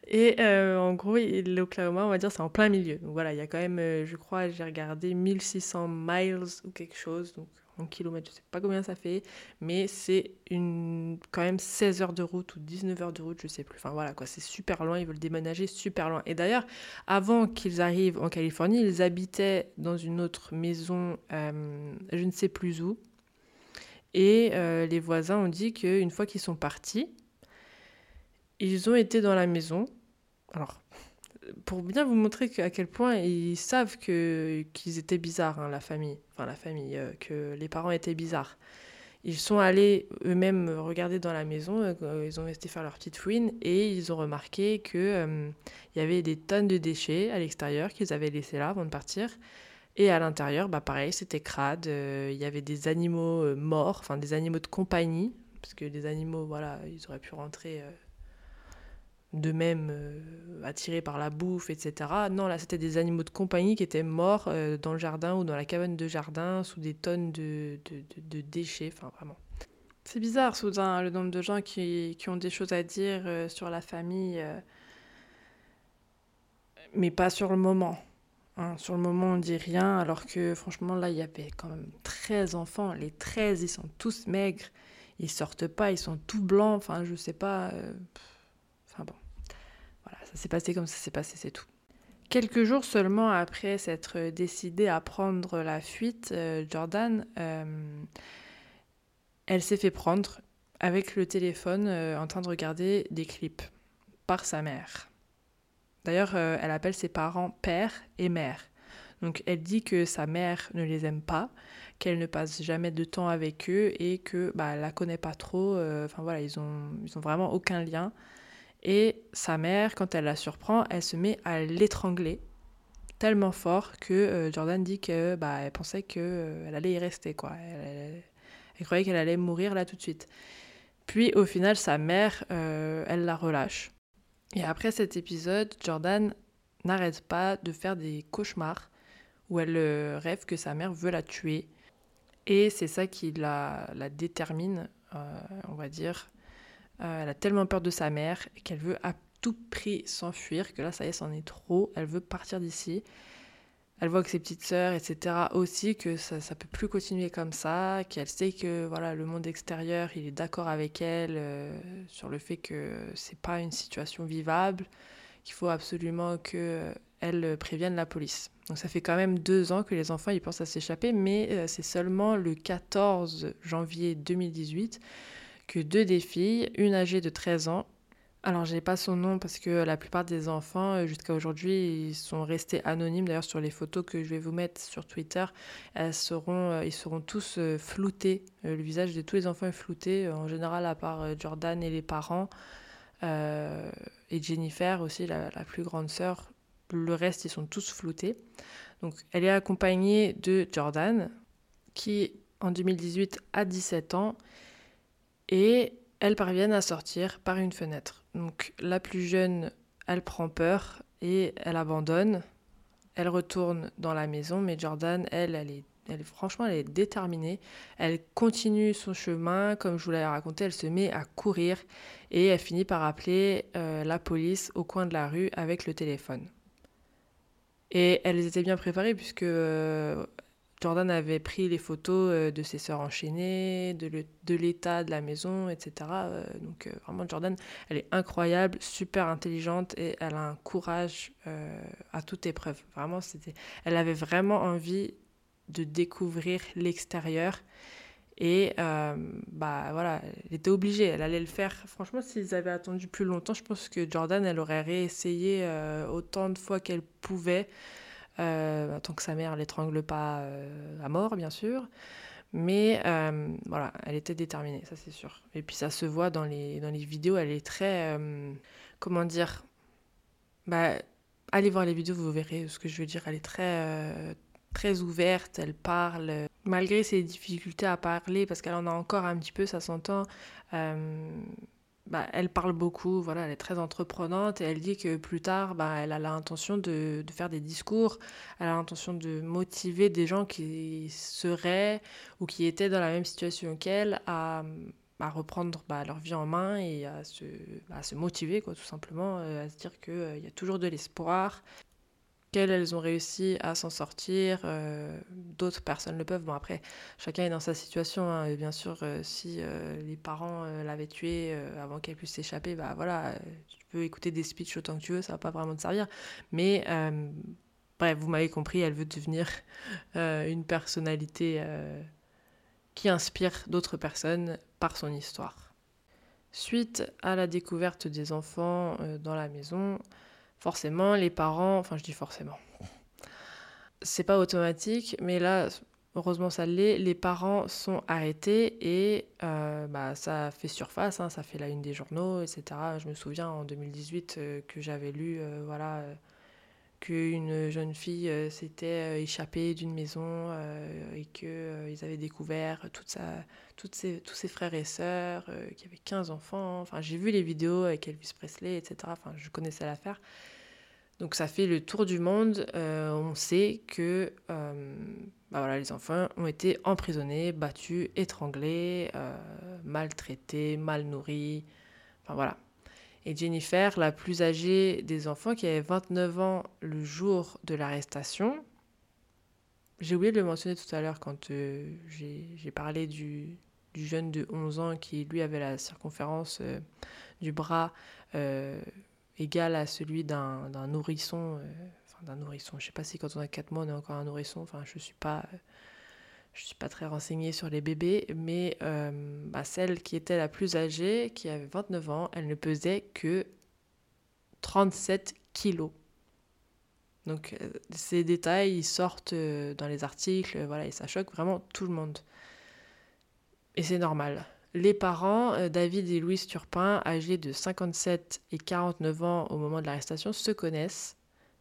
Et euh, en gros, l'Oklahoma, on va dire, c'est en plein milieu. Donc voilà, il y a quand même, euh, je crois, j'ai regardé 1600 miles ou quelque chose, donc en kilomètres, je sais pas combien ça fait, mais c'est quand même 16 heures de route ou 19 heures de route, je sais plus. Enfin voilà, quoi, c'est super loin, ils veulent déménager super loin. Et d'ailleurs, avant qu'ils arrivent en Californie, ils habitaient dans une autre maison, euh, je ne sais plus où. Et euh, les voisins ont dit qu'une fois qu'ils sont partis, ils ont été dans la maison. Alors, pour bien vous montrer à quel point ils savent qu'ils étaient bizarres, hein, la famille, enfin la famille, euh, que les parents étaient bizarres. Ils sont allés eux-mêmes regarder dans la maison, euh, ils ont été faire leur petite fouine et ils ont remarqué que euh, il y avait des tonnes de déchets à l'extérieur qu'ils avaient laissés là avant de partir. Et à l'intérieur, bah pareil, c'était crade. euh, Il y avait des animaux euh, morts, enfin des animaux de compagnie, parce que les animaux, voilà, ils auraient pu rentrer euh, d'eux-mêmes euh, attirés par la bouffe, etc. Non, là, c'était des animaux de compagnie qui étaient morts dans le jardin ou dans la cabane de jardin, sous des tonnes de, de, de- de déchets, enfin vraiment. C'est bizarre, soudain, le nombre de gens qui, qui ont des choses à dire sur la famille, mais pas sur le moment. Hein. Sur le moment, on dit rien, alors que franchement, là, il y avait quand même 13 enfants. Les 13, ils sont tous maigres. Ils sortent pas, ils sont tout blancs. Enfin, je sais pas. euh, Enfin bon. Voilà, ça s'est passé comme ça s'est passé, c'est tout. Quelques jours seulement après s'être décidée à prendre la fuite, euh, Jordan, euh, elle s'est fait prendre avec le téléphone en train de regarder des clips par sa mère. D'ailleurs, euh, elle appelle ses parents père et mère. Donc elle dit que sa mère ne les aime pas, qu'elle ne passe jamais de temps avec eux et que bah, elle la connaît pas trop. euh, Enfin voilà, ils ont, ils ont vraiment aucun lien. Et sa mère, quand elle la surprend, elle se met à l'étrangler tellement fort que euh, Jordan dit que bah, elle pensait qu'elle allait y rester. Quoi. Elle, elle- elle croyait qu'elle allait mourir là tout de suite. Puis au final, sa mère, elle la relâche. Et après cet épisode, Jordan n'arrête pas de faire des cauchemars où elle euh, rêve que sa mère veut la tuer. Et c'est ça qui la, détermine, euh, on va dire. Euh, elle a tellement peur de sa mère qu'elle veut à tout prix s'enfuir, que là, ça y est, c'en est trop. Elle veut partir d'ici. Elle voit que ses petites sœurs, etc., aussi, que ça ne peut plus continuer comme ça, qu'elle sait que voilà, le monde extérieur, il est d'accord avec elle euh, sur le fait que c'est pas une situation vivable, qu'il faut absolument qu'elle prévienne la police. Donc ça fait quand même deux ans que les enfants ils pensent à s'échapper, mais euh, c'est seulement le 14 janvier 2018 que deux des filles, une âgée de 13 ans, alors j'ai pas son nom parce que la plupart des enfants euh, jusqu'à aujourd'hui ils sont restés anonymes. D'ailleurs sur les photos que je vais vous mettre sur Twitter, elles seront, euh, ils seront tous euh, floutés. Le visage de tous les enfants est flouté, en général à part Jordan et les parents et Jennifer aussi la, la plus grande sœur. Le reste ils sont tous floutés. Donc elle est accompagnée de Jordan qui en 2018 a 17 ans et elles parviennent à sortir par une fenêtre. Donc la plus jeune, elle prend peur et elle abandonne. elle retourne dans la maison, mais Jordan, elle, elle est, elle, franchement, elle est déterminée. Elle continue son chemin, comme je vous l'avais raconté, elle se met à courir et elle finit par appeler euh, la police au coin de la rue avec le téléphone. Et elles étaient bien préparées puisque euh, Jordan avait pris les photos euh, de ses sœurs enchaînées, de l'état de la maison, etc. Euh, donc euh, vraiment Jordan, elle est incroyable, super intelligente et elle a un courage à toute épreuve. Vraiment, c'était, elle avait vraiment envie de découvrir l'extérieur et bah voilà, elle était obligée, elle allait le faire. Franchement, s'ils avaient attendu plus longtemps, je pense que Jordan, elle aurait réessayé autant de fois qu'elle pouvait tant que sa mère l'étrangle pas euh, à mort, bien sûr. Mais euh, voilà, elle était déterminée, ça c'est sûr. Et puis ça se voit dans les, dans les vidéos, elle est très. comment dire bah, Allez voir les vidéos, vous verrez ce que je veux dire. Elle est très, très ouverte, elle parle. Malgré ses difficultés à parler, parce qu'elle en a encore un petit peu, ça s'entend. Bah, elle parle beaucoup, voilà, elle est très entreprenante et elle dit que plus tard, bah, elle a l'intention de, faire des discours, elle a l'intention de motiver des gens qui seraient ou qui étaient dans la même situation qu'elle à, reprendre bah, leur vie en main et à se, à se motiver, quoi, tout simplement, euh, à se dire qu'il euh, y a toujours de l'espoir, qu'elles elles ont réussi à s'en sortir, euh, d'autres personnes le peuvent. Bon après, chacun est dans sa situation. Hein, bien sûr, euh, si euh, les parents l'avaient tuée avant qu'elle puisse s'échapper, bah voilà, tu peux écouter des speeches autant que tu veux, ça va pas vraiment te servir. Mais bref, vous m'avez compris, elle veut devenir (laughs) une personnalité qui inspire d'autres personnes par son histoire. Suite à la découverte des enfants dans la maison, forcément, les parents, enfin je dis forcément, c'est pas automatique, mais là, heureusement ça l'est, les parents sont arrêtés et euh, bah, ça fait surface, hein, ça fait la une des journaux, etc. Je me souviens en 2018 euh, que j'avais lu, euh, voilà qu'une jeune fille s'était échappée d'une maison et qu'ils avaient découvert toute sa, toutes ses, tous ses frères et sœurs, qui avaient 15 enfants. Enfin, j'ai vu les vidéos avec Elvis Presley, etc. Enfin, je connaissais l'affaire. Donc ça fait le tour du monde. on sait que bah voilà, les enfants ont été emprisonnés, battus, étranglés, maltraités, mal nourris. Enfin voilà. Et Jennifer, la plus âgée des enfants, qui avait 29 ans le jour de l'arrestation, j'ai oublié de le mentionner tout à l'heure quand euh, j'ai parlé du, jeune de 11 ans qui, lui, avait la circonférence euh, du bras euh, égale à celui d'un nourrisson. enfin, d'un nourrisson. Je sais pas si quand on a 4 mois, on est encore un nourrisson. Enfin, je suis pas je ne suis pas très renseignée sur les bébés, mais euh, bah, celle qui était la plus âgée, qui avait 29 ans, elle ne pesait que 37 kilos. Donc euh, ces détails, ils sortent euh, dans les articles, voilà, et ça choque vraiment tout le monde. Et c'est normal. Les parents, David et Louise Turpin, âgés de 57 et 49 ans au moment de l'arrestation, se connaissent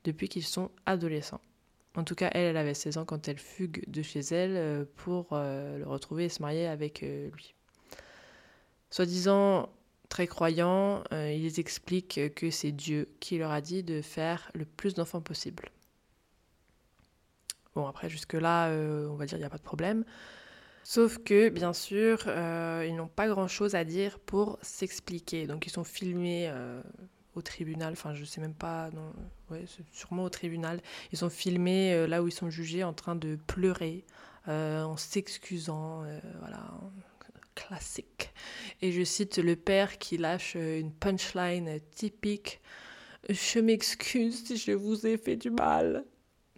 depuis qu'ils sont adolescents. En tout cas, elle, elle avait 16 ans quand elle fugue de chez elle euh, pour euh, le retrouver et se marier avec euh, lui. Soi-disant très croyants, ils expliquent que c'est Dieu qui leur a dit de faire le plus d'enfants possible. Bon, après, jusque-là, on va dire qu'il n'y a pas de problème. Sauf que, bien sûr, ils n'ont pas grand-chose à dire pour s'expliquer. Donc, ils sont filmés au tribunal, enfin je sais même pas, non, ouais, sûrement au tribunal. Ils sont filmés euh, là où ils sont jugés en train de pleurer, euh, en s'excusant, euh, voilà, classique. Et je cite le père qui lâche une punchline typique. Je m'excuse si je vous ai fait du mal.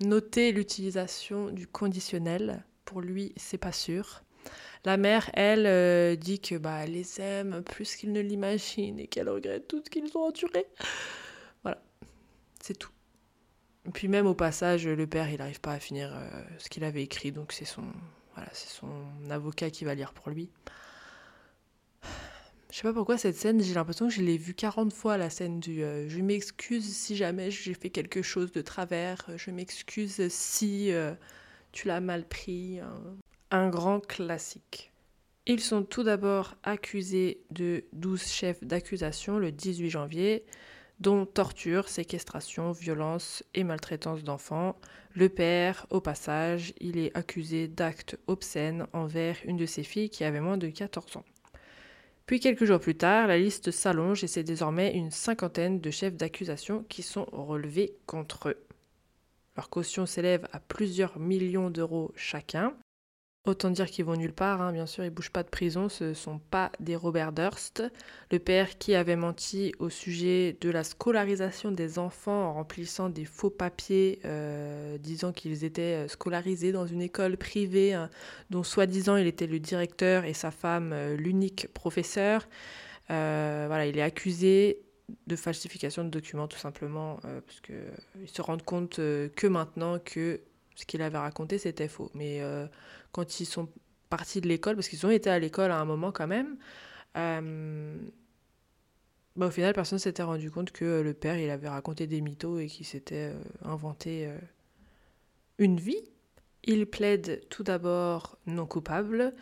Notez l'utilisation du conditionnel. Pour lui, c'est pas sûr. La mère, elle, euh, dit que bah, elle les aime plus qu'ils ne l'imaginent et qu'elle regrette tout ce qu'ils ont enduré. Voilà, c'est tout. Puis même au passage, le père, il n'arrive pas à finir euh, ce qu'il avait écrit, donc c'est son, voilà, c'est son avocat qui va lire pour lui. Je sais pas pourquoi cette scène, j'ai l'impression que je l'ai vue 40 fois, la scène du euh, je m'excuse si jamais j'ai fait quelque chose de travers, je m'excuse si tu l'as mal pris. Un grand classique. Ils sont tout d'abord accusés de 12 chefs d'accusation le 18 janvier, dont torture, séquestration, violence et maltraitance d'enfants. Le père, au passage, il est accusé d'actes obscènes envers une de ses filles qui avait moins de 14 ans. Puis quelques jours plus tard, la liste s'allonge et c'est désormais une cinquantaine de chefs d'accusation qui sont relevés contre eux. Leur caution s'élève à plusieurs millions d'euros chacun. Autant dire qu'ils vont nulle part, hein. bien sûr, ils bougent pas de prison, ce ne sont pas des Robert Durst. Le père qui avait menti au sujet de la scolarisation des enfants en remplissant des faux papiers euh, disant qu'ils étaient euh, scolarisés dans une école privée hein, dont soi-disant il était le directeur et sa femme euh, l'unique professeur. voilà, il est accusé de falsification de documents tout simplement parce qu'ils se rendent compte que maintenant que ce qu'il avait raconté c'était faux. Mais quand ils sont partis de l'école, parce qu'ils ont été à l'école à un moment quand même, euh, bah, au final, personne ne s'était rendu compte que le père, il avait raconté des mythos et qu'il s'était euh, inventé euh, une vie. Il plaide tout d'abord non coupable,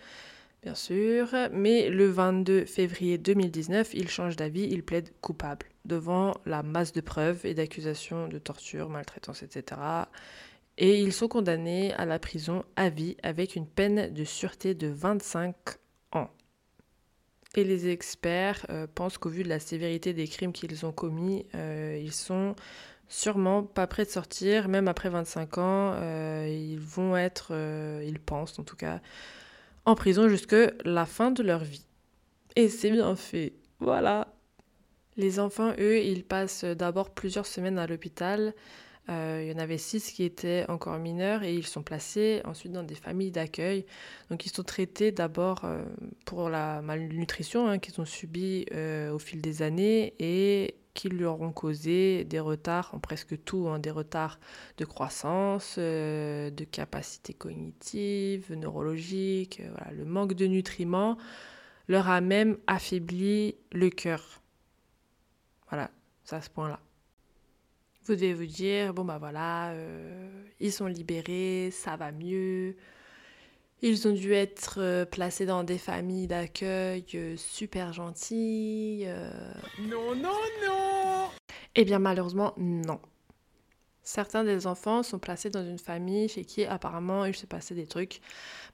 bien sûr, mais le 22 février 2019, il change d'avis, il plaide coupable devant la masse de preuves et d'accusations de torture, maltraitance, etc et ils sont condamnés à la prison à vie avec une peine de sûreté de 25 ans. Et les experts euh, pensent qu'au vu de la sévérité des crimes qu'ils ont commis, euh, ils sont sûrement pas prêts de sortir, même après 25 ans, euh, ils vont être, ils pensent en tout cas, en prison jusque la fin de leur vie. Et c'est bien fait, voilà. Les enfants, eux, ils passent d'abord plusieurs semaines à l'hôpital, euh, il y en avait six qui étaient encore mineurs et ils sont placés ensuite dans des familles d'accueil. Donc ils sont traités d'abord euh, pour la malnutrition hein, qu'ils ont subie euh, au fil des années et qui leur ont causé des retards en presque tout, hein, des retards de croissance, de capacité cognitive, neurologique. Le manque de nutriments leur a même affaibli le cœur. Voilà, c'est à ce point-là. Vous devez vous dire, bon bah voilà, euh, ils sont libérés, ça va mieux. Ils ont dû être euh, placés dans des familles d'accueil euh, super gentilles. Non, non, non Eh bien malheureusement, non. Certains des enfants sont placés dans une famille chez qui apparemment il s'est passé des trucs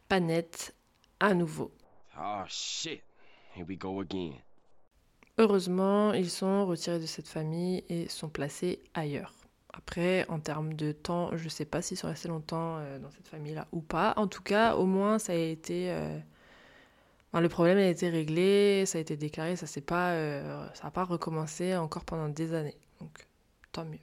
pas nets à nouveau. Oh shit, here we go again. Heureusement, ils sont retirés de cette famille et sont placés ailleurs. Après, en termes de temps, je ne sais pas s'ils sont restés longtemps euh, dans cette famille-là ou pas. En tout cas, au moins, ça a été. Euh, le problème a été réglé, ça a été déclaré, ça n'a pas, euh, pas recommencé encore pendant des années. Donc, tant mieux.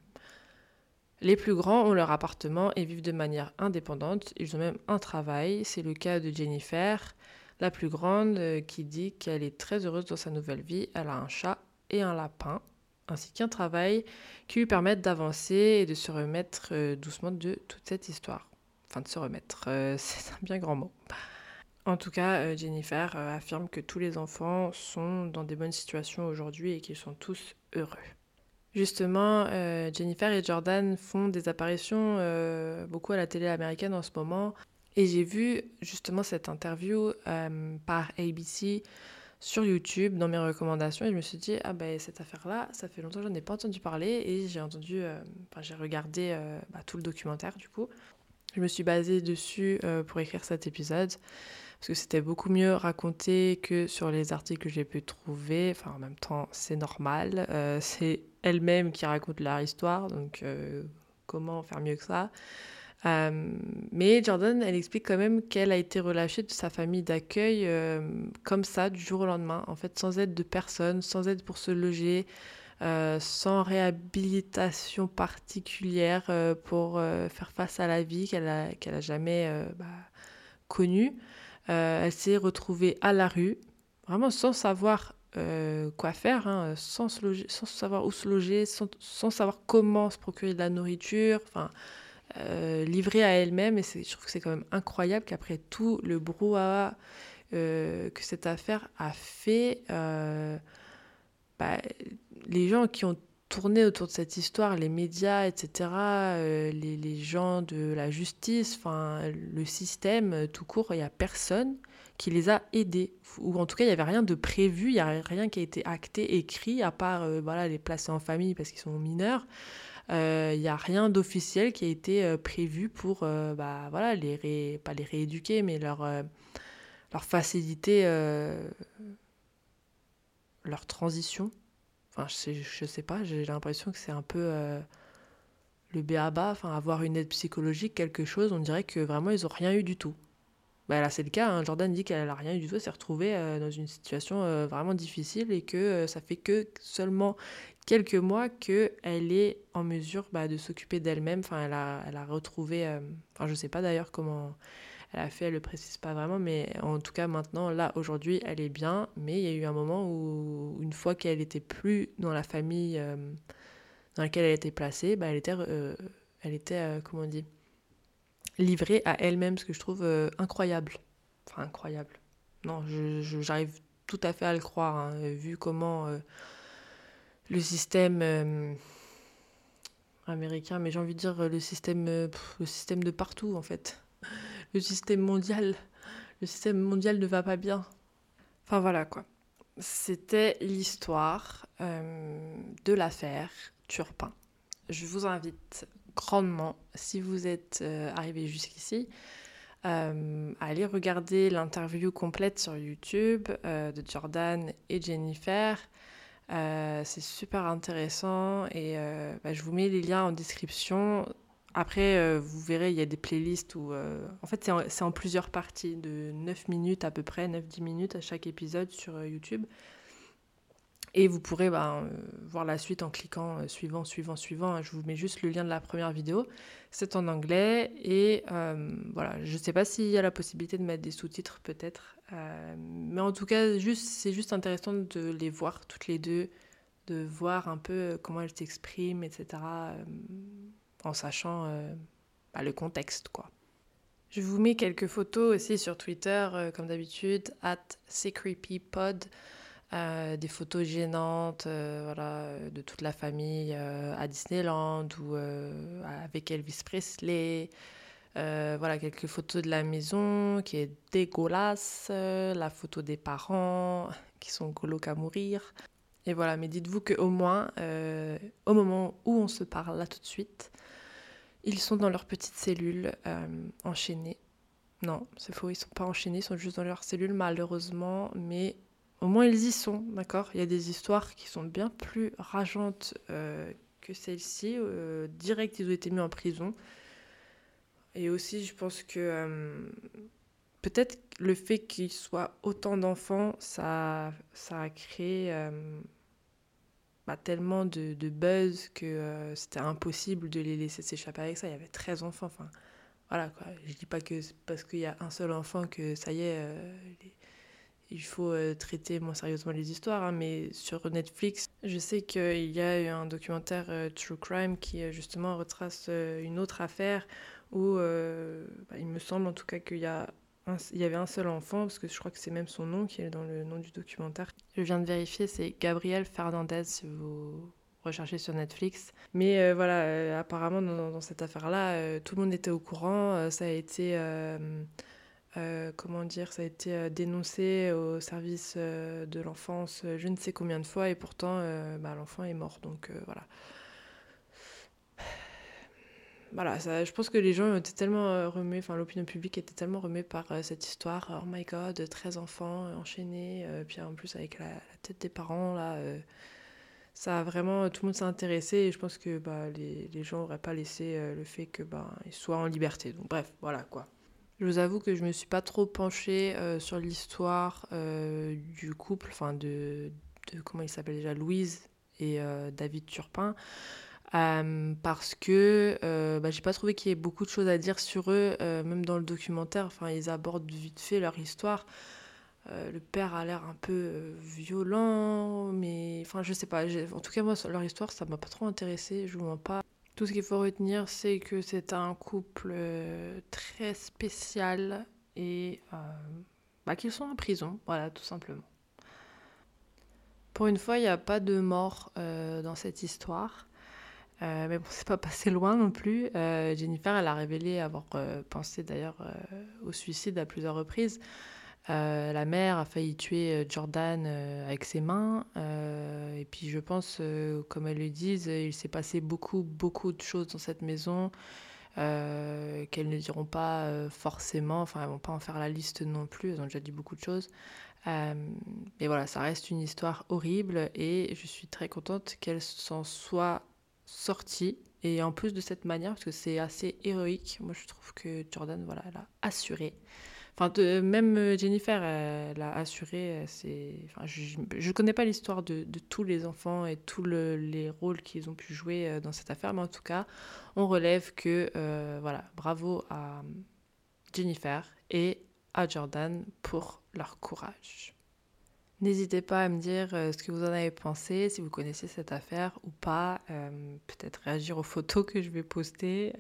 Les plus grands ont leur appartement et vivent de manière indépendante. Ils ont même un travail. C'est le cas de Jennifer la plus grande, euh, qui dit qu'elle est très heureuse dans sa nouvelle vie. Elle a un chat et un lapin, ainsi qu'un travail qui lui permettent d'avancer et de se remettre euh, doucement de toute cette histoire. Enfin, de se remettre, euh, (laughs) c'est un bien grand mot. En tout cas, Jennifer affirme que tous les enfants sont dans des bonnes situations aujourd'hui et qu'ils sont tous heureux. Justement, Jennifer et Jordan font des apparitions beaucoup à la télé américaine en ce moment. Et j'ai vu justement cette interview euh, par ABC sur YouTube dans mes recommandations et je me suis dit, ah ben cette affaire-là, ça fait longtemps que j'en ai pas entendu parler et j'ai entendu, euh, j'ai regardé euh, bah, tout le documentaire du coup. Je me suis basée dessus pour écrire cet épisode parce que c'était beaucoup mieux raconté que sur les articles que j'ai pu trouver. Enfin, en même temps, c'est normal. (laughs) c'est elle-même qui raconte leur histoire, donc comment faire mieux que ça? Euh, mais Jordan, elle explique quand même qu'elle a été relâchée de sa famille d'accueil euh, comme ça, du jour au lendemain, en fait, sans aide de personne, sans aide pour se loger, euh, sans réhabilitation particulière pour faire face à la vie qu'elle a, qu'elle a jamais bah, connue. elle s'est retrouvée à la rue, vraiment sans savoir quoi faire, hein, sans, savoir où se loger, sans, savoir comment se procurer de la nourriture. Euh, livrée à elle-même. Et je trouve que c'est quand même incroyable qu'après tout le brouhaha euh, que cette affaire a fait, euh, bah, les gens qui ont tourné autour de cette histoire, les médias, etc., les, gens de la justice, le système tout court, il n'y a personne qui les a aidés. Ou en tout cas, il n'y avait rien de prévu, il n'y a rien qui a été acté, écrit, à part voilà, les placer en famille parce qu'ils sont mineurs. Euh, Il n'y a rien d'officiel qui a été euh, prévu pour euh, bah, voilà, les pas les rééduquer, mais leur, euh, leur faciliter euh, leur transition. Enfin, je sais, je sais pas, j'ai l'impression que c'est un peu euh, le béaba, enfin, avoir une aide psychologique, quelque chose, on dirait que vraiment ils n'ont rien eu du tout. Bah, là, c'est le cas. hein. Jordan dit qu'elle n'a rien eu du tout. Elle s'est retrouvée euh, dans une situation euh, vraiment difficile et que euh, ça fait que seulement quelques mois qu'elle est en mesure bah, de s'occuper d'elle-même. Enfin, elle a, elle a retrouvé. euh, Enfin, je sais pas d'ailleurs comment elle a fait. Elle le précise pas vraiment, mais en tout cas maintenant, là, aujourd'hui, elle est bien. Mais il y a eu un moment où, une fois qu'elle était plus dans la famille euh, dans laquelle elle était placée, bah, elle était, euh, elle était, comment on dit, livrée à elle-même, ce que je trouve incroyable. Enfin, incroyable. Non, j'arrive tout à fait à le croire, hein, vu comment le système euh, américain, mais j'ai envie de dire euh, le système, euh, le système de partout, en fait. (laughs) Le système mondial. Le système mondial ne va pas bien. Enfin, voilà, quoi. C'était l'histoire de l'affaire Turpin. Je vous invite grandement, si vous êtes arrivé jusqu'ici, euh, à aller regarder l'interview complète sur YouTube de Jordan et Jennifer. Euh, c'est super intéressant et euh, bah, je vous mets les liens en description. Après, euh, vous verrez, il y a des playlists où... en fait, c'est en, en plusieurs parties de 9 minutes à peu près, 9-10 minutes à chaque épisode sur YouTube. Et vous pourrez bah, euh, voir la suite en cliquant euh, suivant, suivant, suivant. Je vous mets juste le lien de la première vidéo. C'est en anglais. Et euh, voilà, je ne sais pas s'il y a la possibilité de mettre des sous-titres peut-être. Mais en tout cas, c'est juste intéressant de les voir toutes les deux, de voir un peu comment elles s'expriment, etc. en sachant bah, le contexte, quoi. Je vous mets quelques photos aussi sur Twitter, comme d'habitude, at SecreepyPod. Euh, des photos gênantes euh, voilà, de toute la famille euh, à Disneyland ou avec Elvis Presley. Voilà, quelques photos de la maison qui est dégueulasse, la photo des parents (laughs) qui sont glauques à mourir. Et voilà, mais dites-vous qu'au moins, au moment où on se parle là tout de suite, ils sont dans leur petite cellule enchaînée. Non, c'est faux, ils sont pas enchaînés, ils sont juste dans leur cellule malheureusement, mais au moins ils y sont, d'accord? Il y a des histoires qui sont bien plus rageantes euh, que celle-ci. Euh, direct, ils ont été mis en prison. Et aussi, je pense que euh, peut-être le fait qu'il soit autant d'enfants, ça, a créé euh, bah, tellement de, buzz que c'était impossible de les laisser s'échapper avec ça. Il y avait 13 enfants. Enfin, voilà quoi. Je dis pas que parce qu'il y a un seul enfant que ça y est, il faut euh, traiter moins sérieusement les histoires. hein, mais sur Netflix, je sais qu'il y a eu un documentaire euh, True Crime qui euh, justement retrace une autre affaire où bah, il me semble en tout cas qu'il y a il y avait un seul enfant, parce que je crois que c'est même son nom qui est dans le nom du documentaire. Je viens de vérifier, c'est Gabriel Fernandez, si vous recherchez sur Netflix. Mais voilà, apparemment, dans, dans cette affaire-là, tout le monde était au courant. ça a été, euh, comment dire, ça a été euh, dénoncé au service euh, de l'enfance je ne sais combien de fois, et pourtant, bah, l'enfant est mort. Donc voilà. Voilà, je pense que les gens étaient tellement remués, enfin l'opinion publique était tellement remuée par cette histoire. Oh my god, 13 enfants enchaînés, puis en plus avec la, tête des parents, là, ça a vraiment, tout le monde s'est intéressé et je pense que bah, les, gens n'auraient pas laissé le fait que bah, ils soient en liberté. Donc bref, voilà quoi. Je vous avoue que je me suis pas trop penchée euh, sur l'histoire euh, du couple, enfin de, de comment il s'appelle déjà, Louise et euh, David Turpin. Parce que bah, j'ai pas trouvé qu'il y ait beaucoup de choses à dire sur eux, même dans le documentaire. Enfin, ils abordent vite fait leur histoire. Le père a l'air un peu violent, mais enfin, je sais pas. En tout cas, moi, leur histoire, ça m'a pas trop intéressé. Je vous mens pas. Tout ce qu'il faut retenir, c'est que c'est un couple euh, très spécial et euh, bah, qu'ils sont en prison, voilà, tout simplement. Pour une fois, il n'y a pas de mort euh, dans cette histoire. Mais bon, (laughs) c'est pas passé loin non plus. Jennifer, elle a révélé avoir pensé d'ailleurs au suicide à plusieurs reprises. Euh, la mère a failli tuer euh, Jordan euh, avec ses mains. et puis je pense, comme elles le disent, il s'est passé beaucoup, beaucoup de choses dans cette maison qu'elles ne diront pas forcément. Enfin, elles vont pas en faire la liste non plus. Elles ont déjà dit beaucoup de choses. Mais voilà, ça reste une histoire horrible et je suis très contente qu'elle s'en soit sortie. Et en plus de cette manière, parce que c'est assez héroïque, moi je trouve que Jordan, voilà, elle a assuré. Même euh, Jennifer, elle a assuré. euh, je ne connais pas l'histoire de, tous les enfants et tous le- les rôles qu'ils ont pu jouer euh, dans cette affaire, mais en tout cas, on relève que, voilà, bravo à Jennifer et à Jordan pour leur courage. N'hésitez pas à me dire ce que vous en avez pensé, si vous connaissez cette affaire ou pas. Peut-être réagir aux photos que je vais poster.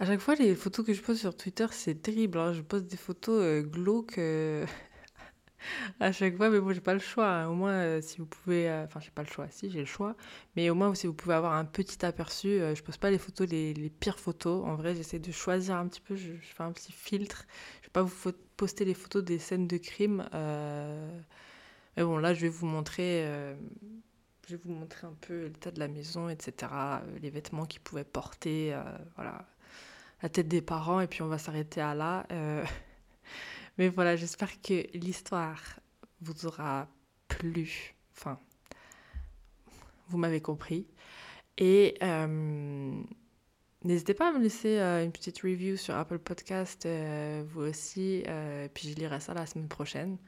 À chaque fois, les photos que je poste sur Twitter, c'est terrible. hein. Je poste des photos euh, glauques euh, (laughs) à chaque fois, mais bon, j'ai pas le choix. hein. Au moins, euh, si vous pouvez. Enfin, j'ai pas le choix, si, j'ai le choix. Mais au moins, si vous pouvez avoir un petit aperçu, je poste pas les photos, les, pires photos. En vrai, j'essaie de choisir un petit peu, je, fais un petit filtre. Je vais pas vous poster les photos des scènes de crime. Mais bon, là, je vais vous montrer. Je vais vous montrer un peu l'état de la maison, etc. Les vêtements qu'ils pouvaient porter, voilà, la tête des parents, et puis on va s'arrêter à là. euh. (laughs) Mais voilà, j'espère que l'histoire vous aura plu. Enfin, vous m'avez compris. Et euh, n'hésitez pas à me laisser euh, une petite review sur Apple Podcast, vous aussi, puis je lirai ça la semaine prochaine.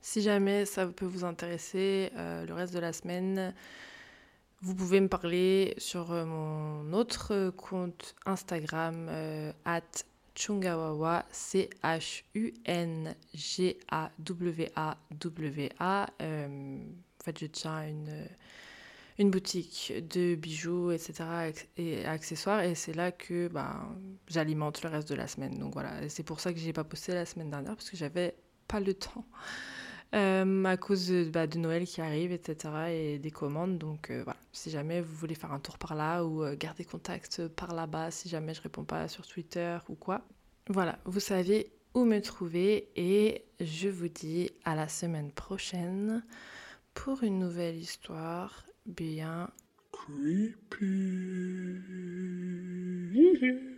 Si jamais ça peut vous intéresser, le reste de la semaine, vous pouvez me parler sur euh, mon autre compte Instagram, euh, at Chungawawa, C-H-U-N-G-A-W-A-W-A. Euh, en fait, je tiens une, une boutique de bijoux, etc. et accessoires, et c'est là que bah, j'alimente le reste de la semaine. Donc voilà, c'est pour ça que j'ai pas posté la semaine dernière, parce que j'avais pas le temps. Euh, à cause de, bah, de Noël qui arrive, etc. et des commandes. Donc euh, voilà, si jamais vous voulez faire un tour par là ou euh, garder contact par là-bas, si jamais je réponds pas sur Twitter ou quoi. Voilà, vous savez où me trouver et je vous dis à la semaine prochaine pour une nouvelle histoire bien (laughs)